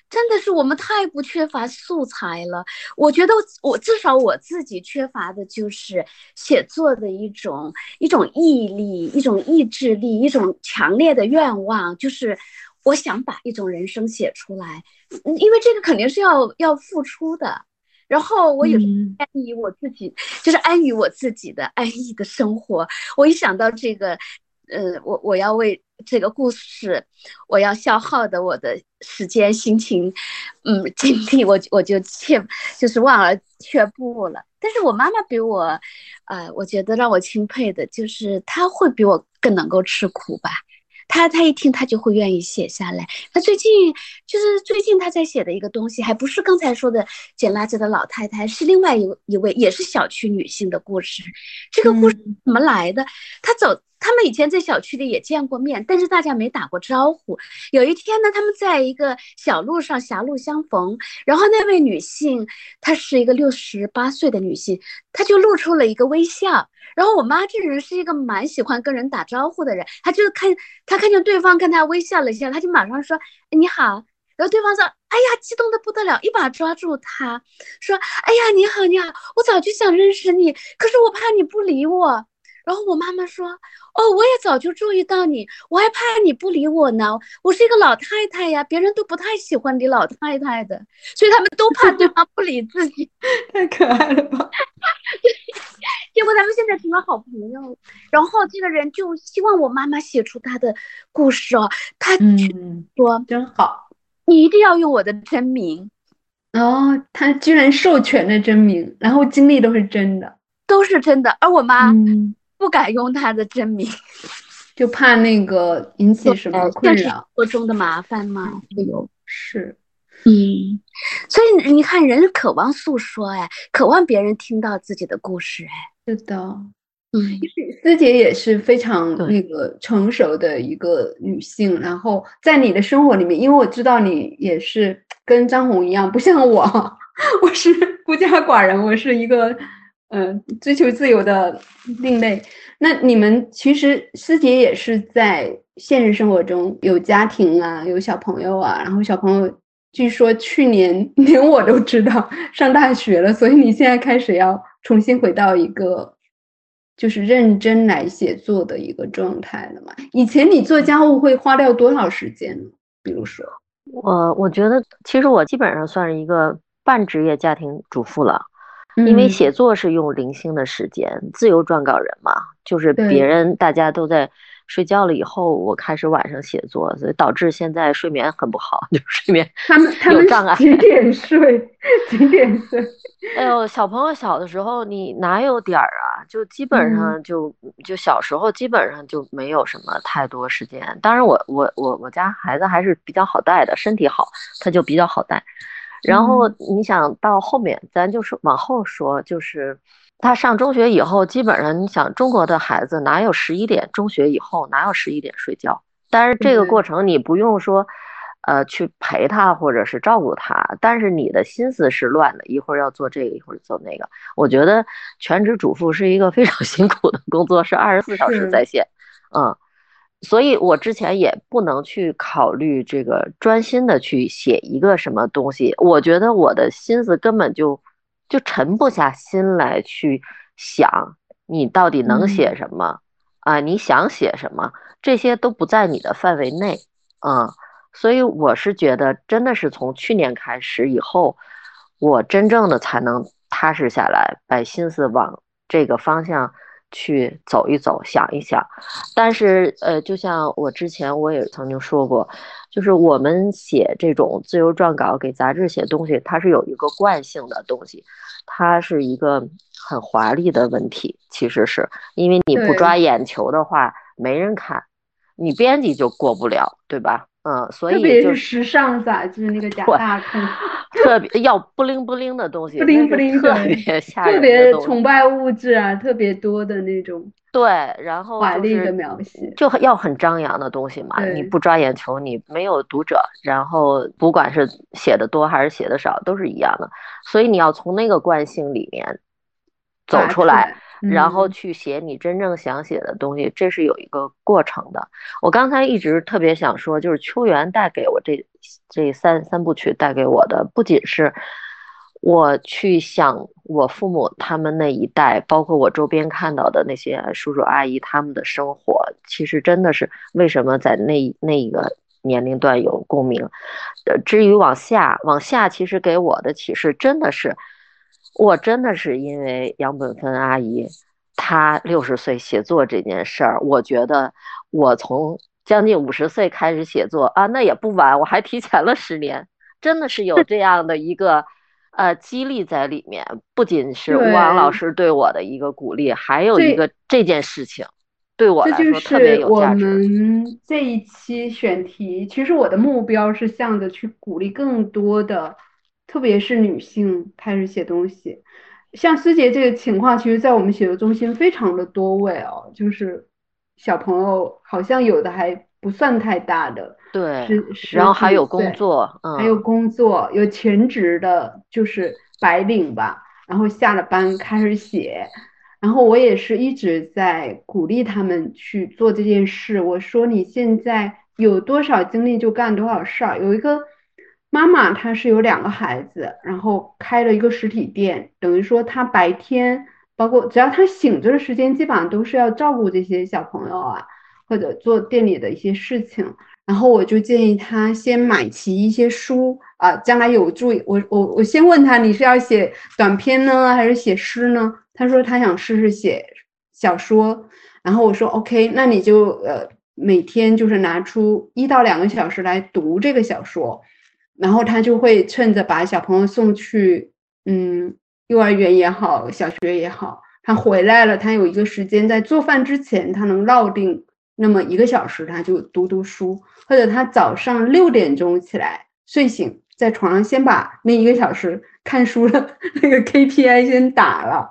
Speaker 1: 真的是我们太不缺乏素材了。我觉得我至少我自己缺乏的就是写作的一种一种毅力、一种意志力、一种强烈的愿望，就是我想把一种人生写出来，因为这个肯定是要要付出的。然后我有安于我自己，就是安于我自己的安逸的生活。我一想到这个，呃，我我要为这个故事，我要消耗的我的时间、心情，嗯，精力，我我就却就是望而却步了。但是我妈妈比我，呃，我觉得让我钦佩的就是她会比我更能够吃苦吧。他他一听，他就会愿意写下来。他最近就是最近他在写的一个东西，还不是刚才说的捡垃圾的老太太，是另外一一位也是小区女性的故事。这个故事怎么来的？他走。他们以前在小区里也见过面，但是大家没打过招呼。有一天呢，他们在一个小路上狭路相逢，然后那位女性，她是一个六十八岁的女性，她就露出了一个微笑。然后我妈这个人是一个蛮喜欢跟人打招呼的人，她就看她看见对方跟她微笑了一下，她就马上说你好。然后对方说哎呀，激动的不得了，一把抓住她，说哎呀你好你好，我早就想认识你，可是我怕你不理我。然后我妈妈说：“哦，我也早就注意到你，我还怕你不理我呢。我是一个老太太呀，别人都不太喜欢理老太太的，所以他们都怕对方不理自己。
Speaker 2: 太可爱了吧？
Speaker 1: 结果他们现在成了好朋友。然后这个人就希望我妈妈写出他的故事哦。他说：
Speaker 2: 真好，
Speaker 1: 你一定要用我的真名。
Speaker 2: 哦，他居然授权了真名，然后经历都是真的，
Speaker 1: 都是真的。而我妈。”不敢用他的真名，
Speaker 2: 就怕那个引起什么困扰
Speaker 1: 或中的麻烦吗？
Speaker 2: 有是，
Speaker 1: 嗯，所以你看，人渴望诉说，哎，渴望别人听到自己的故事，哎，
Speaker 2: 是的，嗯，思姐也是非常那个成熟的一个女性，然后在你的生活里面，因为我知道你也是跟张红一样，不像我，我是孤家寡人，我是一个。嗯，追求自由的另类。那你们其实师姐也是在现实生活中有家庭啊，有小朋友啊。然后小朋友据说去年连我都知道上大学了，所以你现在开始要重新回到一个就是认真来写作的一个状态了嘛？以前你做家务会花掉多少时间呢？比如说，
Speaker 3: 我我觉得其实我基本上算是一个半职业家庭主妇了。因为写作是用零星的时间，自由撰稿人嘛，就是别人大家都在睡觉了以后，我开始晚上写作，所以导致现在睡眠很不好，就睡眠
Speaker 2: 他们他们几 点睡？几点睡？
Speaker 3: 哎呦，小朋友小的时候你哪有点儿啊？就基本上就就小时候基本上就没有什么太多时间。当然我我我我家孩子还是比较好带的，身体好，他就比较好带。然后你想到后面，咱就是往后说，就是他上中学以后，基本上你想中国的孩子哪有十一点中学以后哪有十一点睡觉？但是这个过程你不用说，呃，去陪他或者是照顾他，但是你的心思是乱的，一会儿要做这个，一会儿做那个。我觉得全职主妇是一个非常 辛苦的工作，是二十四小时在线。嗯，所以我之前也不能去考虑这个专心的去写一个什么东西，我觉得我的心思根本就就沉不下心来去想你到底能写什么啊，你想写什么，这些都不在你的范围内，嗯，所以我是觉得真的是从去年开始以后，我真正的才能踏实下来，把心思往这个方向。去走一走，想一想，但是呃，就像我之前我也曾经说过，就是我们写这种自由撰稿给杂志写东西，它是有一个惯性的东西，它是一个很华丽的问题，其实是。因为你不抓眼球的话，没人看，你编辑就过不了，对吧？嗯，所以
Speaker 2: 特别是时尚杂志那个假大空，
Speaker 3: 特别要不灵不灵的东西，
Speaker 2: 不灵不灵
Speaker 3: 特别吓人，
Speaker 2: 特别崇拜物质啊，特别多的那种。
Speaker 3: 对，然后
Speaker 2: 华丽的描写，
Speaker 3: 就要很张扬的东西嘛。你不抓眼球，你没有读者。然后不管是写的多还是写的少，都是一样的。所以你要从那个惯性里面走
Speaker 2: 出
Speaker 3: 来。然后去写你真正想写的东西，这是有一个过程的。我刚才一直特别想说，就是秋园带给我这这三三部曲带给我的，不仅是我去想我父母他们那一代，包括我周边看到的那些叔叔阿姨他们的生活，其实真的是为什么在那那一个年龄段有共鸣。呃，至于往下往下，其实给我的启示真的是。我真的是因为杨本芬阿姨，她六十岁写作这件事儿，我觉得我从将近五十岁开始写作啊，那也不晚，我还提前了十年，真的是有 这样的一个呃激励在里面。不仅是吴昂老师对我的一个鼓励，还有一个这件事情对我来说特别有价值。
Speaker 2: 我们这一期选题，其实我的目标是向着去鼓励更多的。特别是女性开始写东西，像思杰这个情况，其实，在我们写作中心非常的多位哦，就是小朋友，好像有的还不算太大的，
Speaker 3: 对，
Speaker 2: 是
Speaker 3: 然后还有工作，
Speaker 2: 还有工作，有全职的，就是白领吧，然后下了班开始写，然后我也是一直在鼓励他们去做这件事。我说你现在有多少精力就干多少事儿，有一个。妈妈她是有两个孩子，然后开了一个实体店，等于说她白天包括只要她醒着的时间，基本上都是要照顾这些小朋友啊，或者做店里的一些事情。然后我就建议她先买齐一些书啊，将来有助于我。我我先问她，你是要写短篇呢，还是写诗呢？她说她想试试写小说。然后我说 OK，那你就呃每天就是拿出一到两个小时来读这个小说。然后他就会趁着把小朋友送去，嗯，幼儿园也好，小学也好，他回来了，他有一个时间在做饭之前，他能落定那么一个小时，他就读读书，或者他早上六点钟起来睡醒，在床上先把那一个小时看书的那个 KPI 先打了，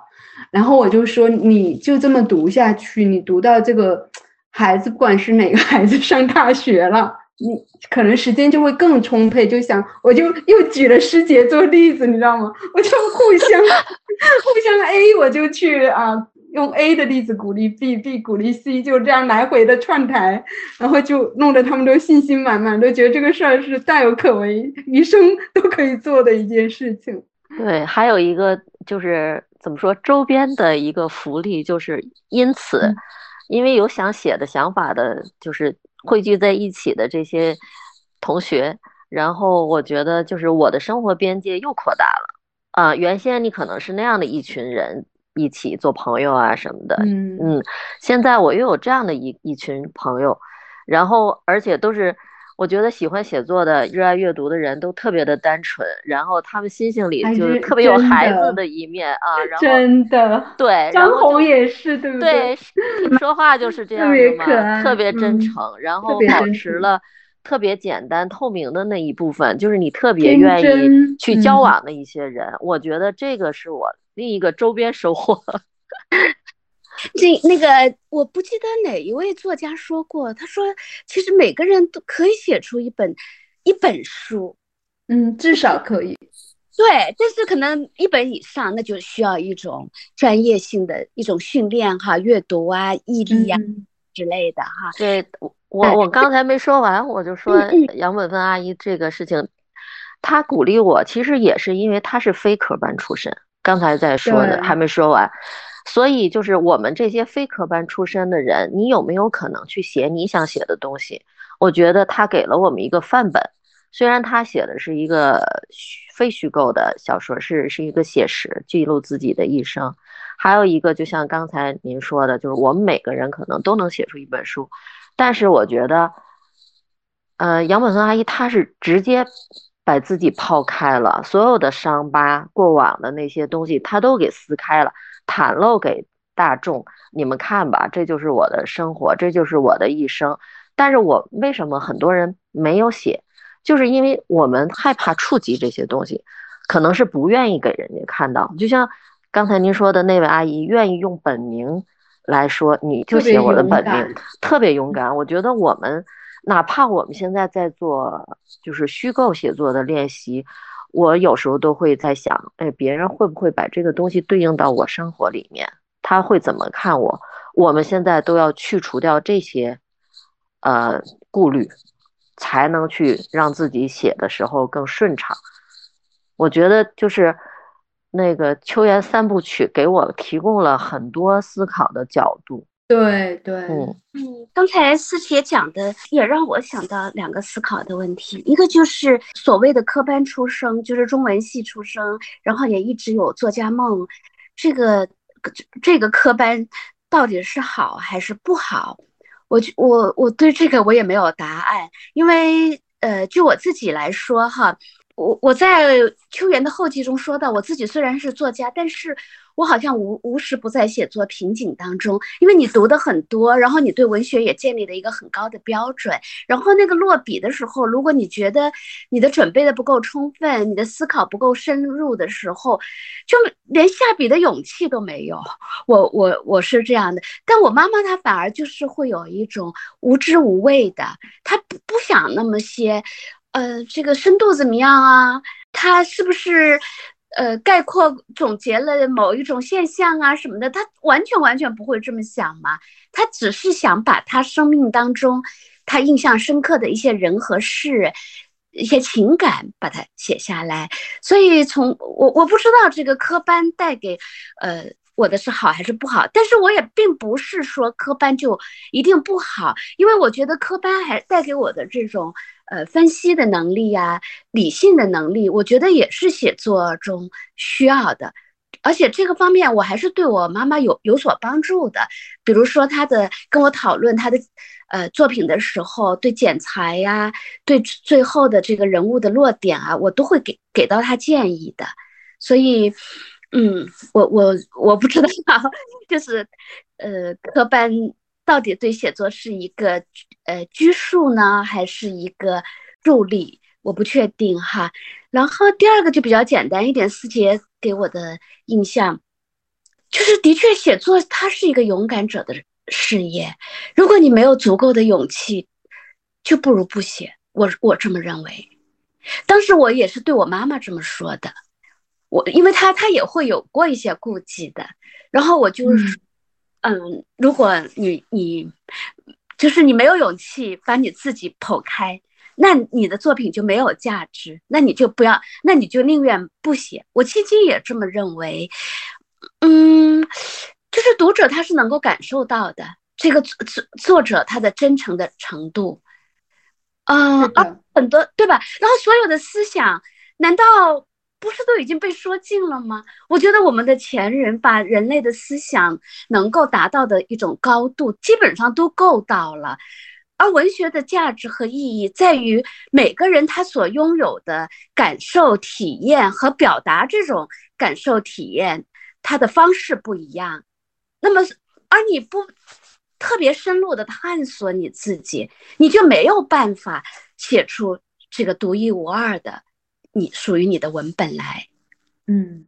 Speaker 2: 然后我就说，你就这么读下去，你读到这个孩子，不管是哪个孩子上大学了。你可能时间就会更充沛，就想我就又举了师姐做例子，你知道吗？我就互相 互相 A，我就去啊用 A 的例子鼓励 B，B 鼓励 C，就这样来回的串台，然后就弄得他们都信心满满，都觉得这个事儿是大有可为，一生都可以做的一件事情。
Speaker 3: 对，还有一个就是怎么说，周边的一个福利就是因此，因为有想写的想法的，就是。汇聚在一起的这些同学，然后我觉得就是我的生活边界又扩大了啊！原先你可能是那样的一群人一起做朋友啊什么的，嗯嗯，现在我又有这样的一一群朋友，然后而且都是我觉得喜欢写作的、热爱阅读的人都特别的单纯，然后他们心性里就是特别有孩子的一面啊，然后
Speaker 2: 真的
Speaker 3: 对，
Speaker 2: 张红也是对不
Speaker 3: 对？说话就是这样的嘛，特别真诚，然后保持了特别简单透明的那一部分，就是你特别愿意去交往的一些人。我觉得这个是我另一个周边收获。
Speaker 1: 这那个我不记得哪一位作家说过，他说其实每个人都可以写出一本一本书，
Speaker 2: 嗯，至少可以。
Speaker 1: 对，但是可能一本以上，那就需要一种专业性的一种训练哈，阅读啊，毅力呀，之类的哈。
Speaker 3: 对，我我刚才没说完，我就说杨本芬阿姨这个事情，她鼓励我，其实也是因为她是非科班出身，刚才在说的还没说完，所以就是我们这些非科班出身的人，你有没有可能去写你想写的东西？我觉得他给了我们一个范本。虽然他写的是一个非虚构的小说，是是一个写实，记录自己的一生。还有一个，就像刚才您说的，就是我们每个人可能都能写出一本书。但是我觉得，呃，杨本芬阿姨她是直接把自己抛开了，所有的伤疤、过往的那些东西，她都给撕开了，袒露给大众。你们看吧，这就是我的生活，这就是我的一生。但是我为什么很多人没有写？就是因为我们害怕触及这些东西，可能是不愿意给人家看到。就像刚才您说的那位阿姨，愿意用本名来说，你就写我的本名，特别勇敢。我觉得我们哪怕我们现在在做就是虚构写作的练习，我有时候都会在想，哎，别人会不会把这个东西对应到我生活里面？他会怎么看我？我们现在都要去除掉这些呃顾虑。才能去让自己写的时候更顺畅。我觉得就是那个《秋园三部曲》给我提供了很多思考的角度。
Speaker 2: 对对，
Speaker 1: 嗯嗯，刚才思杰讲的也让我想到两个思考的问题，一个就是所谓的科班出生，就是中文系出生，然后也一直有作家梦，这个这个科班到底是好还是不好？我我我对这个我也没有答案，因为呃，就我自己来说哈，我我在秋园的后记中说到，我自己虽然是作家，但是。我好像无无时不在写作瓶颈当中，因为你读的很多，然后你对文学也建立了一个很高的标准，然后那个落笔的时候，如果你觉得你的准备的不够充分，你的思考不够深入的时候，就连下笔的勇气都没有。我我我是这样的，但我妈妈她反而就是会有一种无知无畏的，她不不想那么些，呃，这个深度怎么样啊？他是不是？呃，概括总结了某一种现象啊什么的，他完全完全不会这么想嘛，他只是想把他生命当中他印象深刻的一些人和事，一些情感把它写下来。所以从我我不知道这个科班带给呃我的是好还是不好，但是我也并不是说科班就一定不好，因为我觉得科班还带给我的这种。呃，分析的能力呀，理性的能力，我觉得也是写作中需要的，而且这个方面我还是对我妈妈有有所帮助的。比如说，她的跟我讨论她的呃作品的时候，对剪裁呀，对最后的这个人物的落点啊，我都会给给到她建议的。所以，嗯，我我我不知道，就是呃，科班。到底对写作是一个呃拘束呢，还是一个助力？我不确定哈。然后第二个就比较简单一点，思杰给我的印象就是，的确写作它是一个勇敢者的事业。如果你没有足够的勇气，就不如不写。我我这么认为。当时我也是对我妈妈这么说的，我因为他他也会有过一些顾忌的，然后我就是。嗯，如果你你就是你没有勇气把你自己剖开，那你的作品就没有价值，那你就不要，那你就宁愿不写。我迄今也这么认为。嗯，就是读者他是能够感受到的，这个作作作者他的真诚的程度，嗯啊，很多对吧？然后所有的思想，难道？不是都已经被说尽了吗？我觉得我们的前人把人类的思想能够达到的一种高度，基本上都够到了。而文学的价值和意义在于每个人他所拥有的感受体验和表达这种感受体验，他的方式不一样。那么，而你不特别深入的探索你自己，你就没有办法写出这个独一无二的。你属于你的文本来，
Speaker 2: 嗯，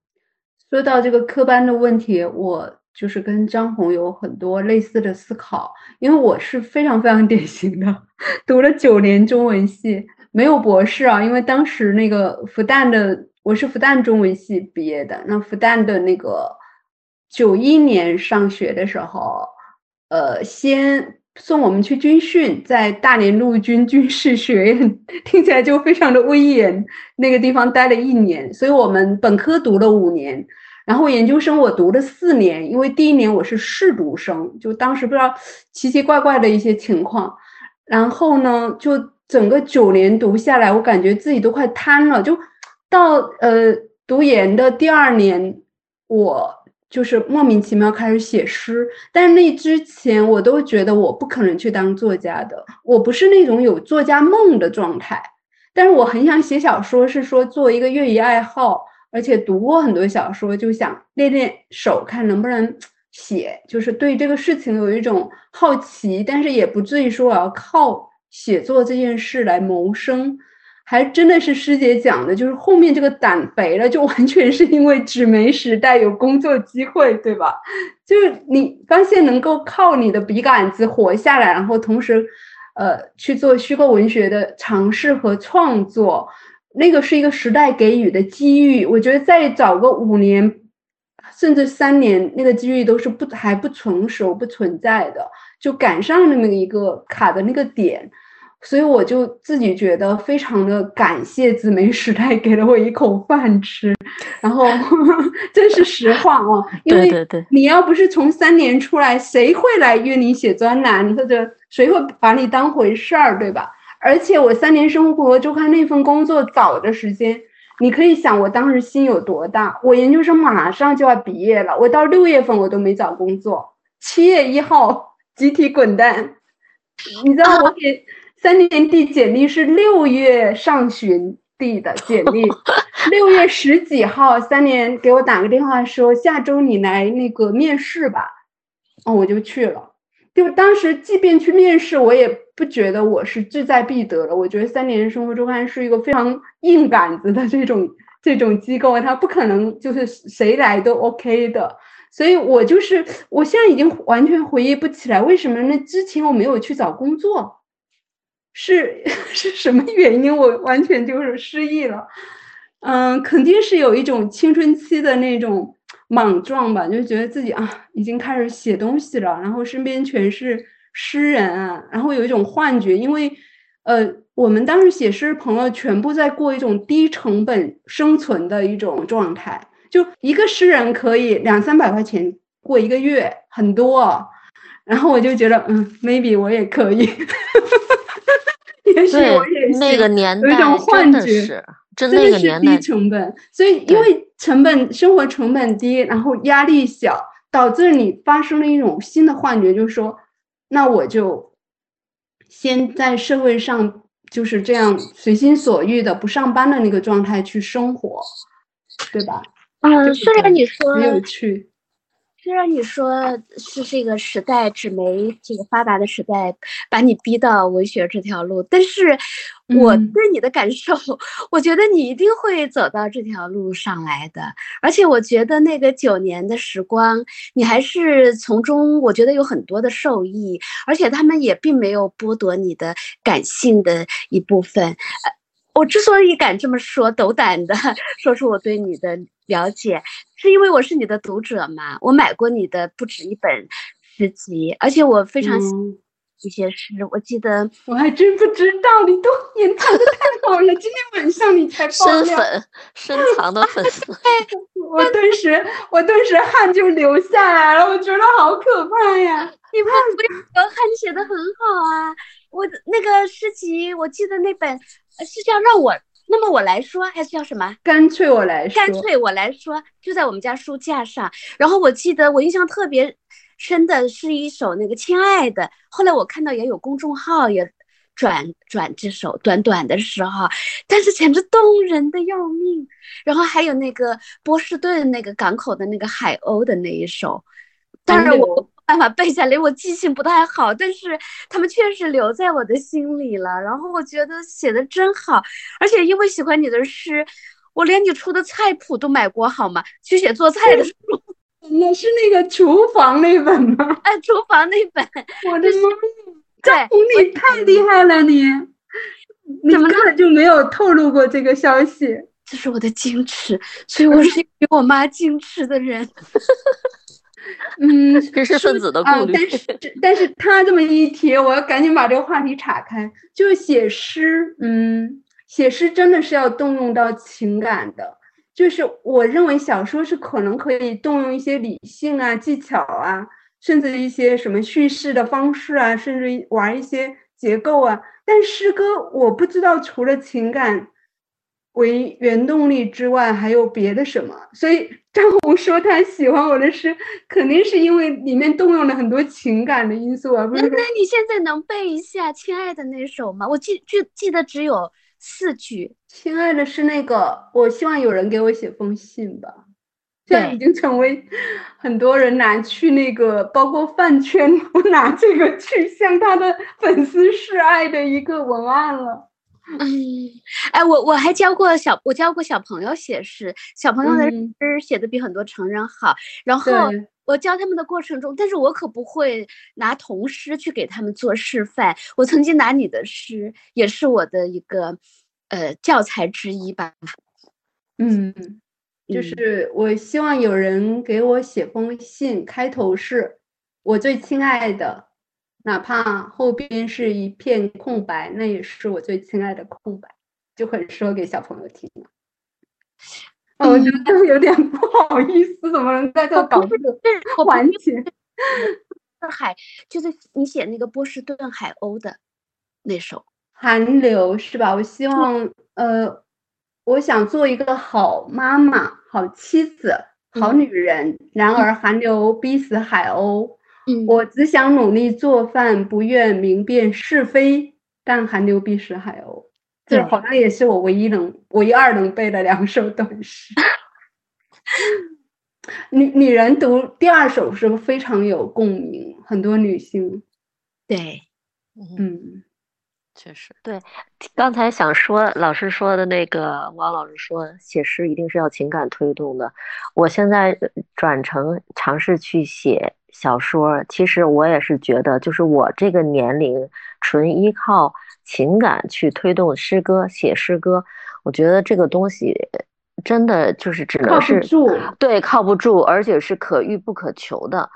Speaker 2: 说到这个科班的问题，我就是跟张红有很多类似的思考，因为我是非常非常典型的，读了九年中文系，没有博士啊，因为当时那个复旦的，我是复旦中文系毕业的，那复旦的那个九一年上学的时候，呃，先送我们去军训，在大连陆军军事学院，听起来就非常的威严。那个地方待了一年，所以我们本科读了五年，然后研究生我读了四年，因为第一年我是试读生，就当时不知道奇奇怪怪的一些情况，然后呢，就整个九年读下来，我感觉自己都快瘫了，就到呃读研的第二年，我。就是莫名其妙开始写诗，但是那之前我都觉得我不可能去当作家的，我不是那种有作家梦的状态。但是我很想写小说，是说做一个业余爱好，而且读过很多小说，就想练练手，看能不能写。就是对这个事情有一种好奇，但是也不至于说我要靠写作这件事来谋生。还真的是师姐讲的，就是后面这个胆肥了，就完全是因为纸媒时代有工作机会，对吧？就是你发现能够靠你的笔杆子活下来，然后同时，呃，去做虚构文学的尝试和创作，那个是一个时代给予的机遇。我觉得再找个五年，甚至三年，那个机遇都是不还不成熟、不存在的，就赶上那么一个卡的那个点。所以我就自己觉得非常的感谢紫梅时代给了我一口饭吃，然后 这是实话哦，因为你要不是从三年出来，谁会来约你写专栏，或者谁会把你当回事儿，对吧？而且我三年生活周刊那份工作早的时间，你可以想我当时心有多大。我研究生马上就要毕业了，我到六月份我都没找工作，七月一号集体滚蛋，你知道我给。三年递简历是六月上旬递的简历，六月十几号，三年给我打个电话说下周你来那个面试吧，哦，我就去了。就当时即便去面试，我也不觉得我是志在必得了。我觉得三年生活周刊是一个非常硬杆子的这种这种机构，它不可能就是谁来都 OK 的。所以我就是我现在已经完全回忆不起来为什么那？之前我没有去找工作。是 是什么原因？我完全就是失忆了，嗯，肯定是有一种青春期的那种莽撞吧，就觉得自己啊已经开始写东西了，然后身边全是诗人，然后有一种幻觉，因为呃，我们当时写诗朋友全部在过一种低成本生存的一种状态，就一个诗人可以两三百块钱过一个月，很多，然后我就觉得嗯，maybe 我也可以。也许我也
Speaker 3: 那个年
Speaker 2: 代有一种幻觉，
Speaker 3: 真的是
Speaker 2: 低成本，所以因为成本生活成本低，然后压力小，导致你发生了一种新的幻觉，就是说，那我就先在社会上就是这样随心所欲的不上班的那个状态去生活，对吧？
Speaker 1: 嗯，虽然你说
Speaker 2: 很有趣。
Speaker 1: 虽然你说是这个时代纸媒这个发达的时代把你逼到文学这条路，但是我对你的感受，我觉得你一定会走到这条路上来的。而且我觉得那个九年的时光，你还是从中我觉得有很多的受益，而且他们也并没有剥夺你的感性的一部分。我之所以敢这么说，斗胆的 说出我对你的了解，是因为我是你的读者嘛。我买过你的不止一本诗集，而且我非常喜欢一些诗。我记得
Speaker 2: 我还真不知道，你都隐藏的太好了。今天晚上你才
Speaker 3: 深粉深藏的粉丝，
Speaker 2: 我顿时我顿时汗就流下来了，我觉得好可怕呀！
Speaker 1: 你不要汗，你写的很好啊。我那个诗集，我记得那本。是叫让我，那么我来说，还是叫什么？
Speaker 2: 干脆我来说。
Speaker 1: 干脆我来说，就在我们家书架上。然后我记得我印象特别深的是一首那个《亲爱的》，后来我看到也有公众号也转转这首短短的时候，但是简直动人的要命。然后还有那个波士顿那个港口的那个海鸥的那一首，当然我。办法背下来，我记性不太好，但是他们确实留在我的心里了。然后我觉得写的真好，而且因为喜欢你的诗，我连你出的菜谱都买过，好吗？去写做菜的书。
Speaker 2: 那是那个厨房那本吗？
Speaker 1: 哎，厨房那本。
Speaker 2: 我的妈！
Speaker 1: 对，
Speaker 2: 你太厉害了，你，你根本就没有透露过这个消息。
Speaker 1: 这是我的矜持，所以我是比我妈矜持的人。
Speaker 2: 嗯，
Speaker 3: 知识分子的顾虑。
Speaker 2: 但是但是他这么一提，我要赶紧把这个话题岔开。就是写诗，嗯，写诗真的是要动用到情感的。就是我认为小说是可能可以动用一些理性啊、技巧啊，甚至一些什么叙事的方式啊，甚至玩一些结构啊。但诗歌，我不知道除了情感。为原动力之外，还有别的什么？所以张红说他喜欢我的诗，肯定是因为里面动用了很多情感的因素啊。那
Speaker 1: 那你现在能背一下《亲爱的》那首吗？我记记记得只有四句。
Speaker 2: 亲爱的，是那个，我希望有人给我写封信吧。现在已经成为很多人拿去那个，包括饭圈 都拿这个去向他的粉丝示爱的一个文案了。
Speaker 1: 嗯，哎，我我还教过小，我教过小朋友写诗，小朋友的诗写的比很多成人好。然后我教他们的过程中，但是我可不会拿童诗去给他们做示范。我曾经拿你的诗，也是我的一个呃教材之一吧。
Speaker 2: 嗯，就是我希望有人给我写封信，开头是我最亲爱的。哪怕后边是一片空白，那也是我最亲爱的空白，就很适合给小朋友听了。我觉得有点不好意思，怎么能在这搞这个环节？
Speaker 1: 海就是你写那个波士顿海鸥的那首
Speaker 2: 寒流是吧？我希望呃，我想做一个好妈妈、好妻子、好女人，然而寒流逼死海鸥。我只想努力做饭，不愿明辨是非。但寒流必是海鸥，这好像也是我唯一能、唯二能背的两首短诗。女女人读第二首是非常有共鸣，很多女性。
Speaker 1: 对，
Speaker 2: 嗯，
Speaker 3: 确实对。刚才想说老师说的那个，王老师说写诗一定是要情感推动的。我现在转成尝试去写。小说其实我也是觉得，就是我这个年龄纯依靠情感去推动诗歌写诗歌，我觉得这个东西真的就是只能是对靠不住，而且是可遇不可求的。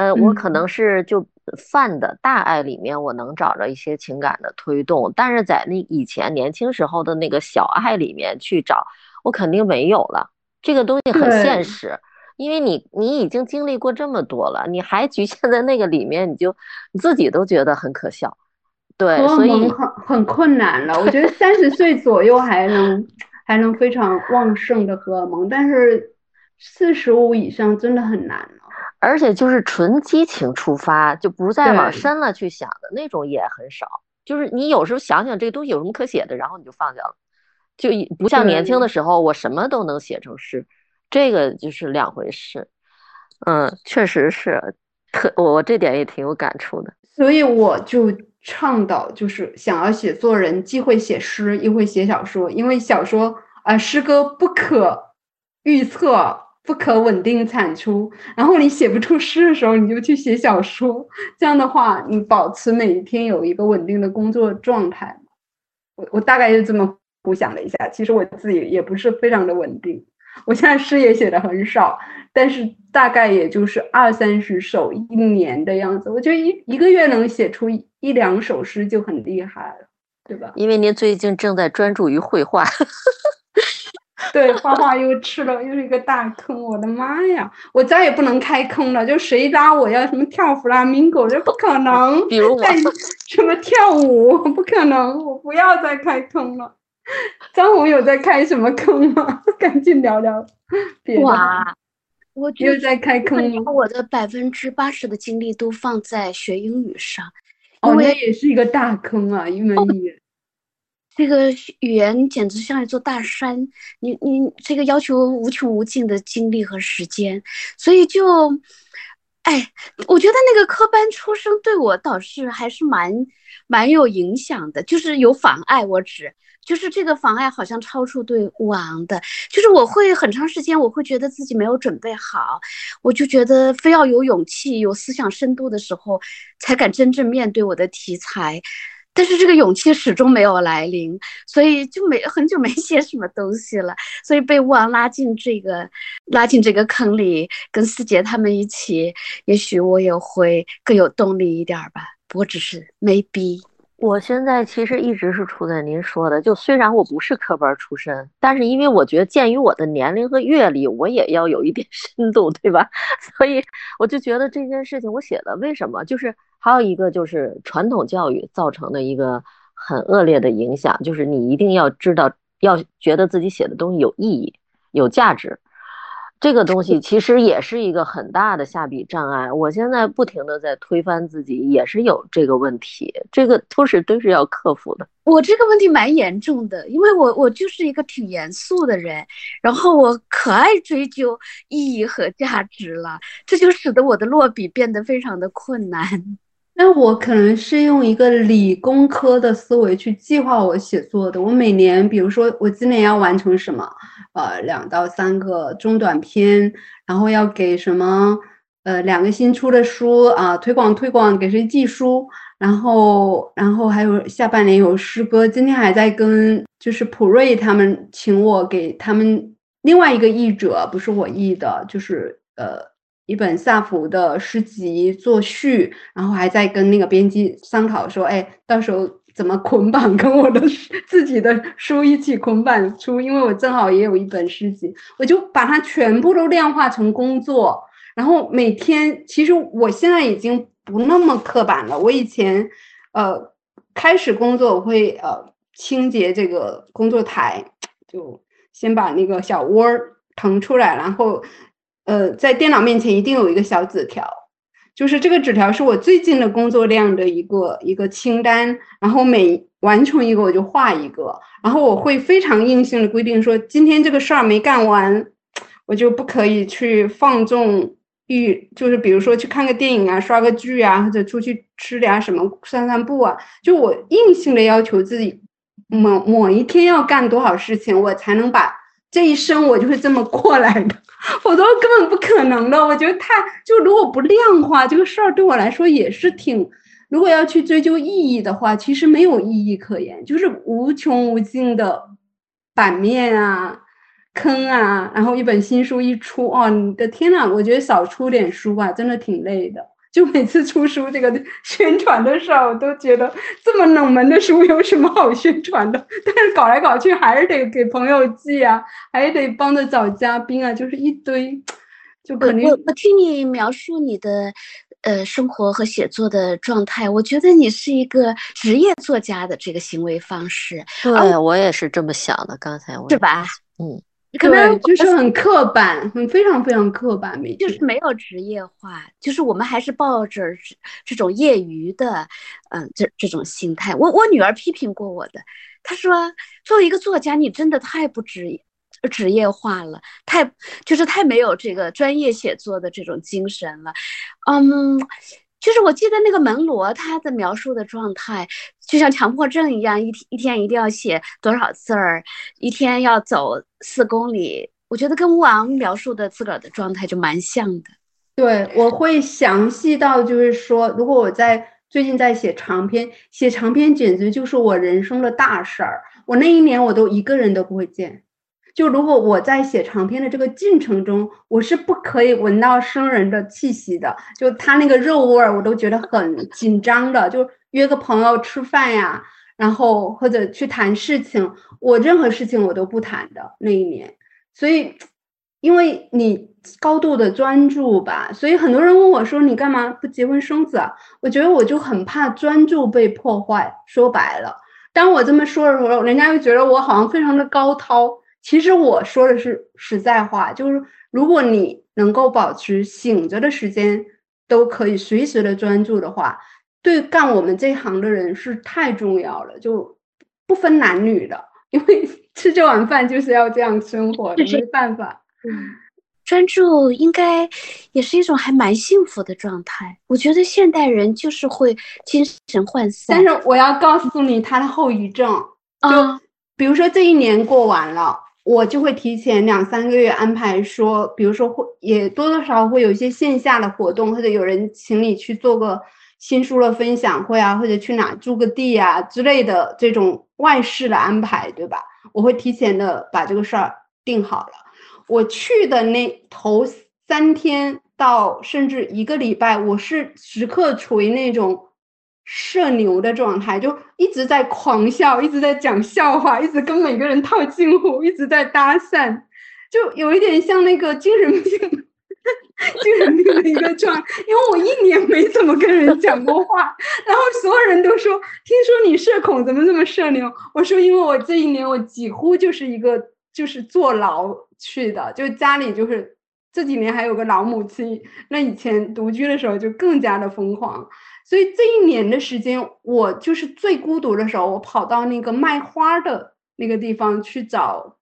Speaker 3: 呃，我可能是就泛的大爱里面，我能找着一些情感的推动，但是在那以前年轻时候的那个小爱里面去找，我肯定没有了。这个东西很现实。因为你你已经经历过这么多了，你还局限在那个里面，你就你自己都觉得很可笑，对，所以
Speaker 2: 很很困难了。我觉得三十岁左右还能还能非常旺盛的荷尔蒙，但是四十五以上真的很难了。
Speaker 3: 而且就是纯激情出发，就不再往深了去想的那种也很少。就是你有时候想想这个东西有什么可写的，然后你就放下了，就不像年轻的时候，我什么都能写成诗。这个就是两回事，嗯，确实是，特我我这点也挺有感触的，
Speaker 2: 所以我就倡导，就是想要写作人既会写诗又会写小说，因为小说啊诗歌不可预测，不可稳定产出，然后你写不出诗的时候，你就去写小说，这样的话你保持每一天有一个稳定的工作状态。我我大概就这么估想了一下，其实我自己也不是非常的稳定。我现在诗也写的很少，但是大概也就是二三十首一年的样子。我觉得一一个月能写出一两首诗就很厉害了，对吧？
Speaker 3: 因为您最近正在专注于绘画，
Speaker 2: 对，画画又吃了又是一个大坑。我的妈呀，我再也不能开坑了。就谁拉我要什么跳弗拉明戈，这不可能。
Speaker 3: 比如我
Speaker 2: 什么跳舞，不可能，我不要再开坑了。张红有在开什么坑吗？赶紧聊聊。
Speaker 1: 哇，我
Speaker 2: 又在开坑
Speaker 1: 吗？我的百分之八十的精力都放在学英语上，
Speaker 2: 哦，那也是一个大坑啊，一门语言。
Speaker 1: 这个语言简直像一座大山，你你这个要求无穷无尽的精力和时间，所以就，哎，我觉得那个科班出身对我倒是还是蛮蛮有影响的，就是有妨碍我指。就是这个妨碍好像超出对王的，就是我会很长时间，我会觉得自己没有准备好，我就觉得非要有勇气、有思想深度的时候，才敢真正面对我的题材。但是这个勇气始终没有来临，所以就没很久没 写什么东西了。所以被吴王拉进这个拉进这个坑里，跟思杰他们一起，也许我也会更有动力一点吧。不过只是 maybe。
Speaker 3: 我现在其实一直是处在您说的，就虽然我不是科班出身，但是因为我觉得鉴于我的年龄和阅历，我也要有一点 深度，对吧？所以我就觉得这件事情我写的为什么？就是还有一个就是传统教育造成的一个很恶劣的影响，就是你一定要知道，要觉得自己写的东西有意义、有价值。这个东西其实也是一个很大的下笔障碍。我现在不停的在推翻自己，也是有这个问题，这个都是都是要克服的。
Speaker 1: 我这个问题蛮严重的，因为我我就是一个挺严肃的人，然后我可爱追究意义和价值了，这就使得我的落笔变得非常的困难。
Speaker 2: 那我可能是用一个理工科的思维去计划我写作的。我每年，比如说我今年要完成什么，呃，两到三个中短篇，然后要给什么，呃，两个新出的书啊，推广推广，给谁寄书，然后，然后还有下半年有诗歌。今天还在跟就是普瑞他们请我给他们另外一个译者，不是我译的，就是呃。一本萨福的诗集作序，然后还在跟那个编辑商讨说，哎，到时候怎么捆绑跟我的自己的书一起捆绑出？因为我正好也有一本诗集，我就把它全部都量化成工作，然后每天，其实我现在已经不那么刻板了。我以前，呃，开始工作我会呃清洁这个工作台，就先把那个小窝腾出来，然后。呃，在电脑面前一定有一个小纸条，就是这个纸条是我最近的工作量的一个一个清单，然后每完成一个我就画一个，然后我会非常硬性的规定说，今天这个事儿没干完，我就不可以去放纵欲，就是比如说去看个电影啊，刷个剧啊，或者出去吃点什么，散散步啊，就我硬性的要求自己，某某一天要干多少事情，我才能把这一生我就是这么过来的。否则根本不可能的。我觉得太就如果不量化这个事儿，对我来说也是挺。如果要去追究意义的话，其实没有意义可言，就是无穷无尽的版面啊、坑啊。然后一本新书一出，哦，你的天呐，我觉得少出点书吧，真的挺累的。就每次出书这个宣传的时候，我都觉得这么冷门的书有什么好宣传的？但是搞来搞去还是得给朋友寄啊，还得帮着找嘉宾啊，就是一堆，就肯定。
Speaker 1: 我我听你描述你的呃生活和写作的状态，我觉得你是一个职业作家的这个行为方式。
Speaker 3: 对我也是这么想的，刚才我
Speaker 1: 是吧？
Speaker 3: 嗯。
Speaker 2: 可能就是很刻板，很非常非常刻板，没
Speaker 1: 就是没有职业化，就是我们还是抱着这种业余的，嗯，这这种心态。我我女儿批评过我的，她说作为一个作家，你真的太不职业职业化了，太就是太没有这个专业写作的这种精神了，嗯。就是我记得那个门罗他的描述的状态，就像强迫症一样，一天一天一定要写多少字儿，一天要走四公里。我觉得跟吴昂描述的自个儿的状态就蛮像的。
Speaker 2: 对，我会详细到就是说，如果我在最近在写长篇，写长篇简直就是我人生的大事儿。我那一年我都一个人都不会见。就如果我在写长篇的这个进程中，我是不可以闻到生人的气息的，就他那个肉味儿，我都觉得很紧张的。就约个朋友吃饭呀，然后或者去谈事情，我任何事情我都不谈的那一年。所以，因为你高度的专注吧，所以很多人问我说：“你干嘛不结婚生子啊？”我觉得我就很怕专注被破坏。说白了，当我这么说的时候，人家又觉得我好像非常的高涛。其实我说的是实在话，就是如果你能够保持醒着的时间，都可以随时的专注的话，对干我们这行的人是太重要了，就不分男女的，因为 吃这碗饭就是要这样生活，没办法。
Speaker 1: 嗯，专注应该也是一种还蛮幸福的状态。我觉得现代人就是会精神涣散，
Speaker 2: 但是我要告诉你他的后遗症，就比如说这一年过完了。我就会提前两三个月安排，说，比如说会也多多少少会有一些线下的活动，或者有人请你去做个新书的分享会啊，或者去哪住个地啊之类的这种外事的安排，对吧？我会提前的把这个事儿定好了。我去的那头三天到甚至一个礼拜，我是时刻处于那种社牛的状态，就一直在狂笑，一直在讲笑话，一直跟每个人套近乎，一直在搭讪，就有一点像那个精神病、精神病的一个状。因为我一年没怎么跟人讲过话，然后所有人都说：“听说你社恐，怎么这么社牛？”我说：“因为我这一年我几乎就是一个就是坐牢。”去的，就家里就是这几年还有个老母亲，那以前独居的时候就更加的疯狂，所以这一年的时间，我就是最孤独的时候，我跑到那个卖花的那个地方去找，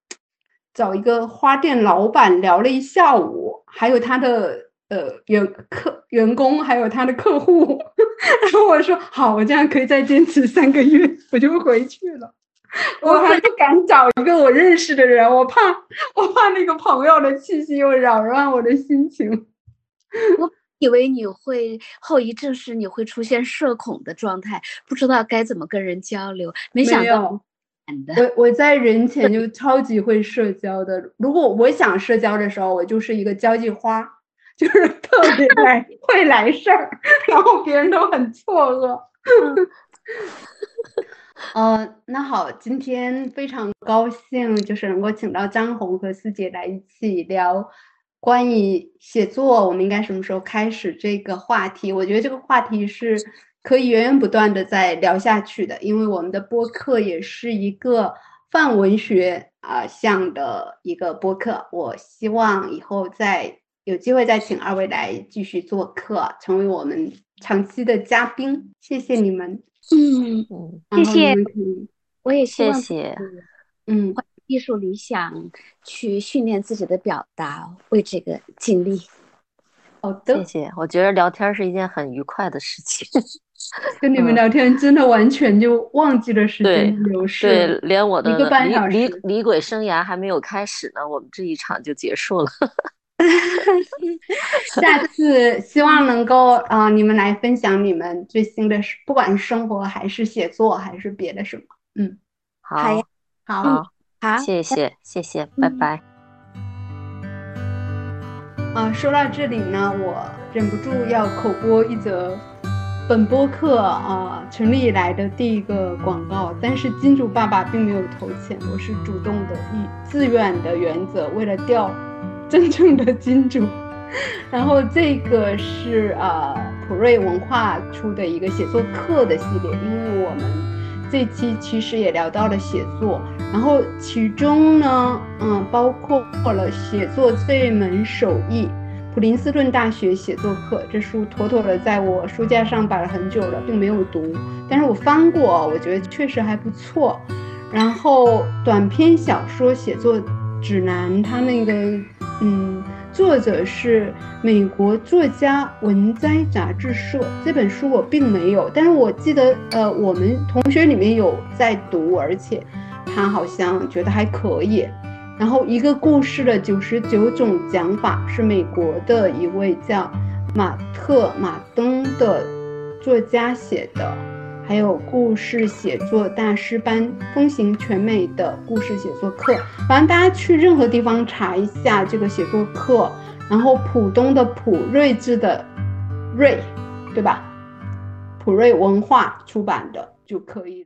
Speaker 2: 找一个花店老板聊了一下午，还有他的呃员客员工，还有他的客户，然后我说好，我这样可以再坚持三个月，我就回去了。我还不敢找一个我认识的人，我怕，我怕那个朋友的气息又扰乱我的心情。
Speaker 1: 我以为你会后遗症是你会出现社恐的状态，不知道该怎么跟人交流。没想到，
Speaker 2: 我我在人前就超级会社交的。如果我想社交的时候，我就是一个交际花，就是特别来 会来事儿，然后别人都很错愕。呃，那好，今天非常高兴，就是能够请到张红和思姐来一起聊关于写作，我们应该什么时候开始这个话题？我觉得这个话题是可以源源不断的再聊下去的，因为我们的播客也是一个泛文学啊向的一个播客。我希望以后再有机会再请二位来继续做客，成为我们长期的嘉宾。谢谢你们。
Speaker 1: 嗯嗯，谢谢，我也谢谢，
Speaker 2: 嗯，
Speaker 1: 艺术理想去训练自己的表达，为这个尽力。
Speaker 2: 好的，
Speaker 3: 谢谢。我觉得聊天是一件很愉快的事情，
Speaker 2: 跟你们聊天真的完全就忘记了时间流逝，
Speaker 3: 对，连我的
Speaker 2: 离
Speaker 3: 离离鬼生涯还没有开始呢，我们这一场就结束了。
Speaker 2: 下次希望能够啊，你们来分享你们最新的，不管是生活还是写作还是别的什么。嗯，
Speaker 3: 好，
Speaker 2: 好，
Speaker 1: 好，
Speaker 3: 谢谢，谢谢，拜拜。
Speaker 2: 啊，说到这里呢，我忍不住要口播一则本播客啊成立以来的第一个广告，但是金主爸爸并没有投钱，我是主动的，以自愿的原则，为了钓。真正的金主，然后这个是呃普瑞文化出的一个写作课的系列，因为我们这期其实也聊到了写作，然后其中呢，嗯，包括了写作这门手艺，普林斯顿大学写作课这书妥妥的在我书架上摆了很久了，并没有读，但是我翻过，我觉得确实还不错。然后短篇小说写作指南，它那个。嗯，作者是美国作家文摘杂志社。这本书我并没有，但是我记得，呃，我们同学里面有在读，而且他好像觉得还可以。然后一个故事的九十九种讲法是美国的一位叫马特马登的作家写的。还有故事写作大师班，风行全美的故事写作课，反正大家去任何地方查一下这个写作课，然后浦东的浦睿智的睿，对吧？普瑞文化出版的就可以。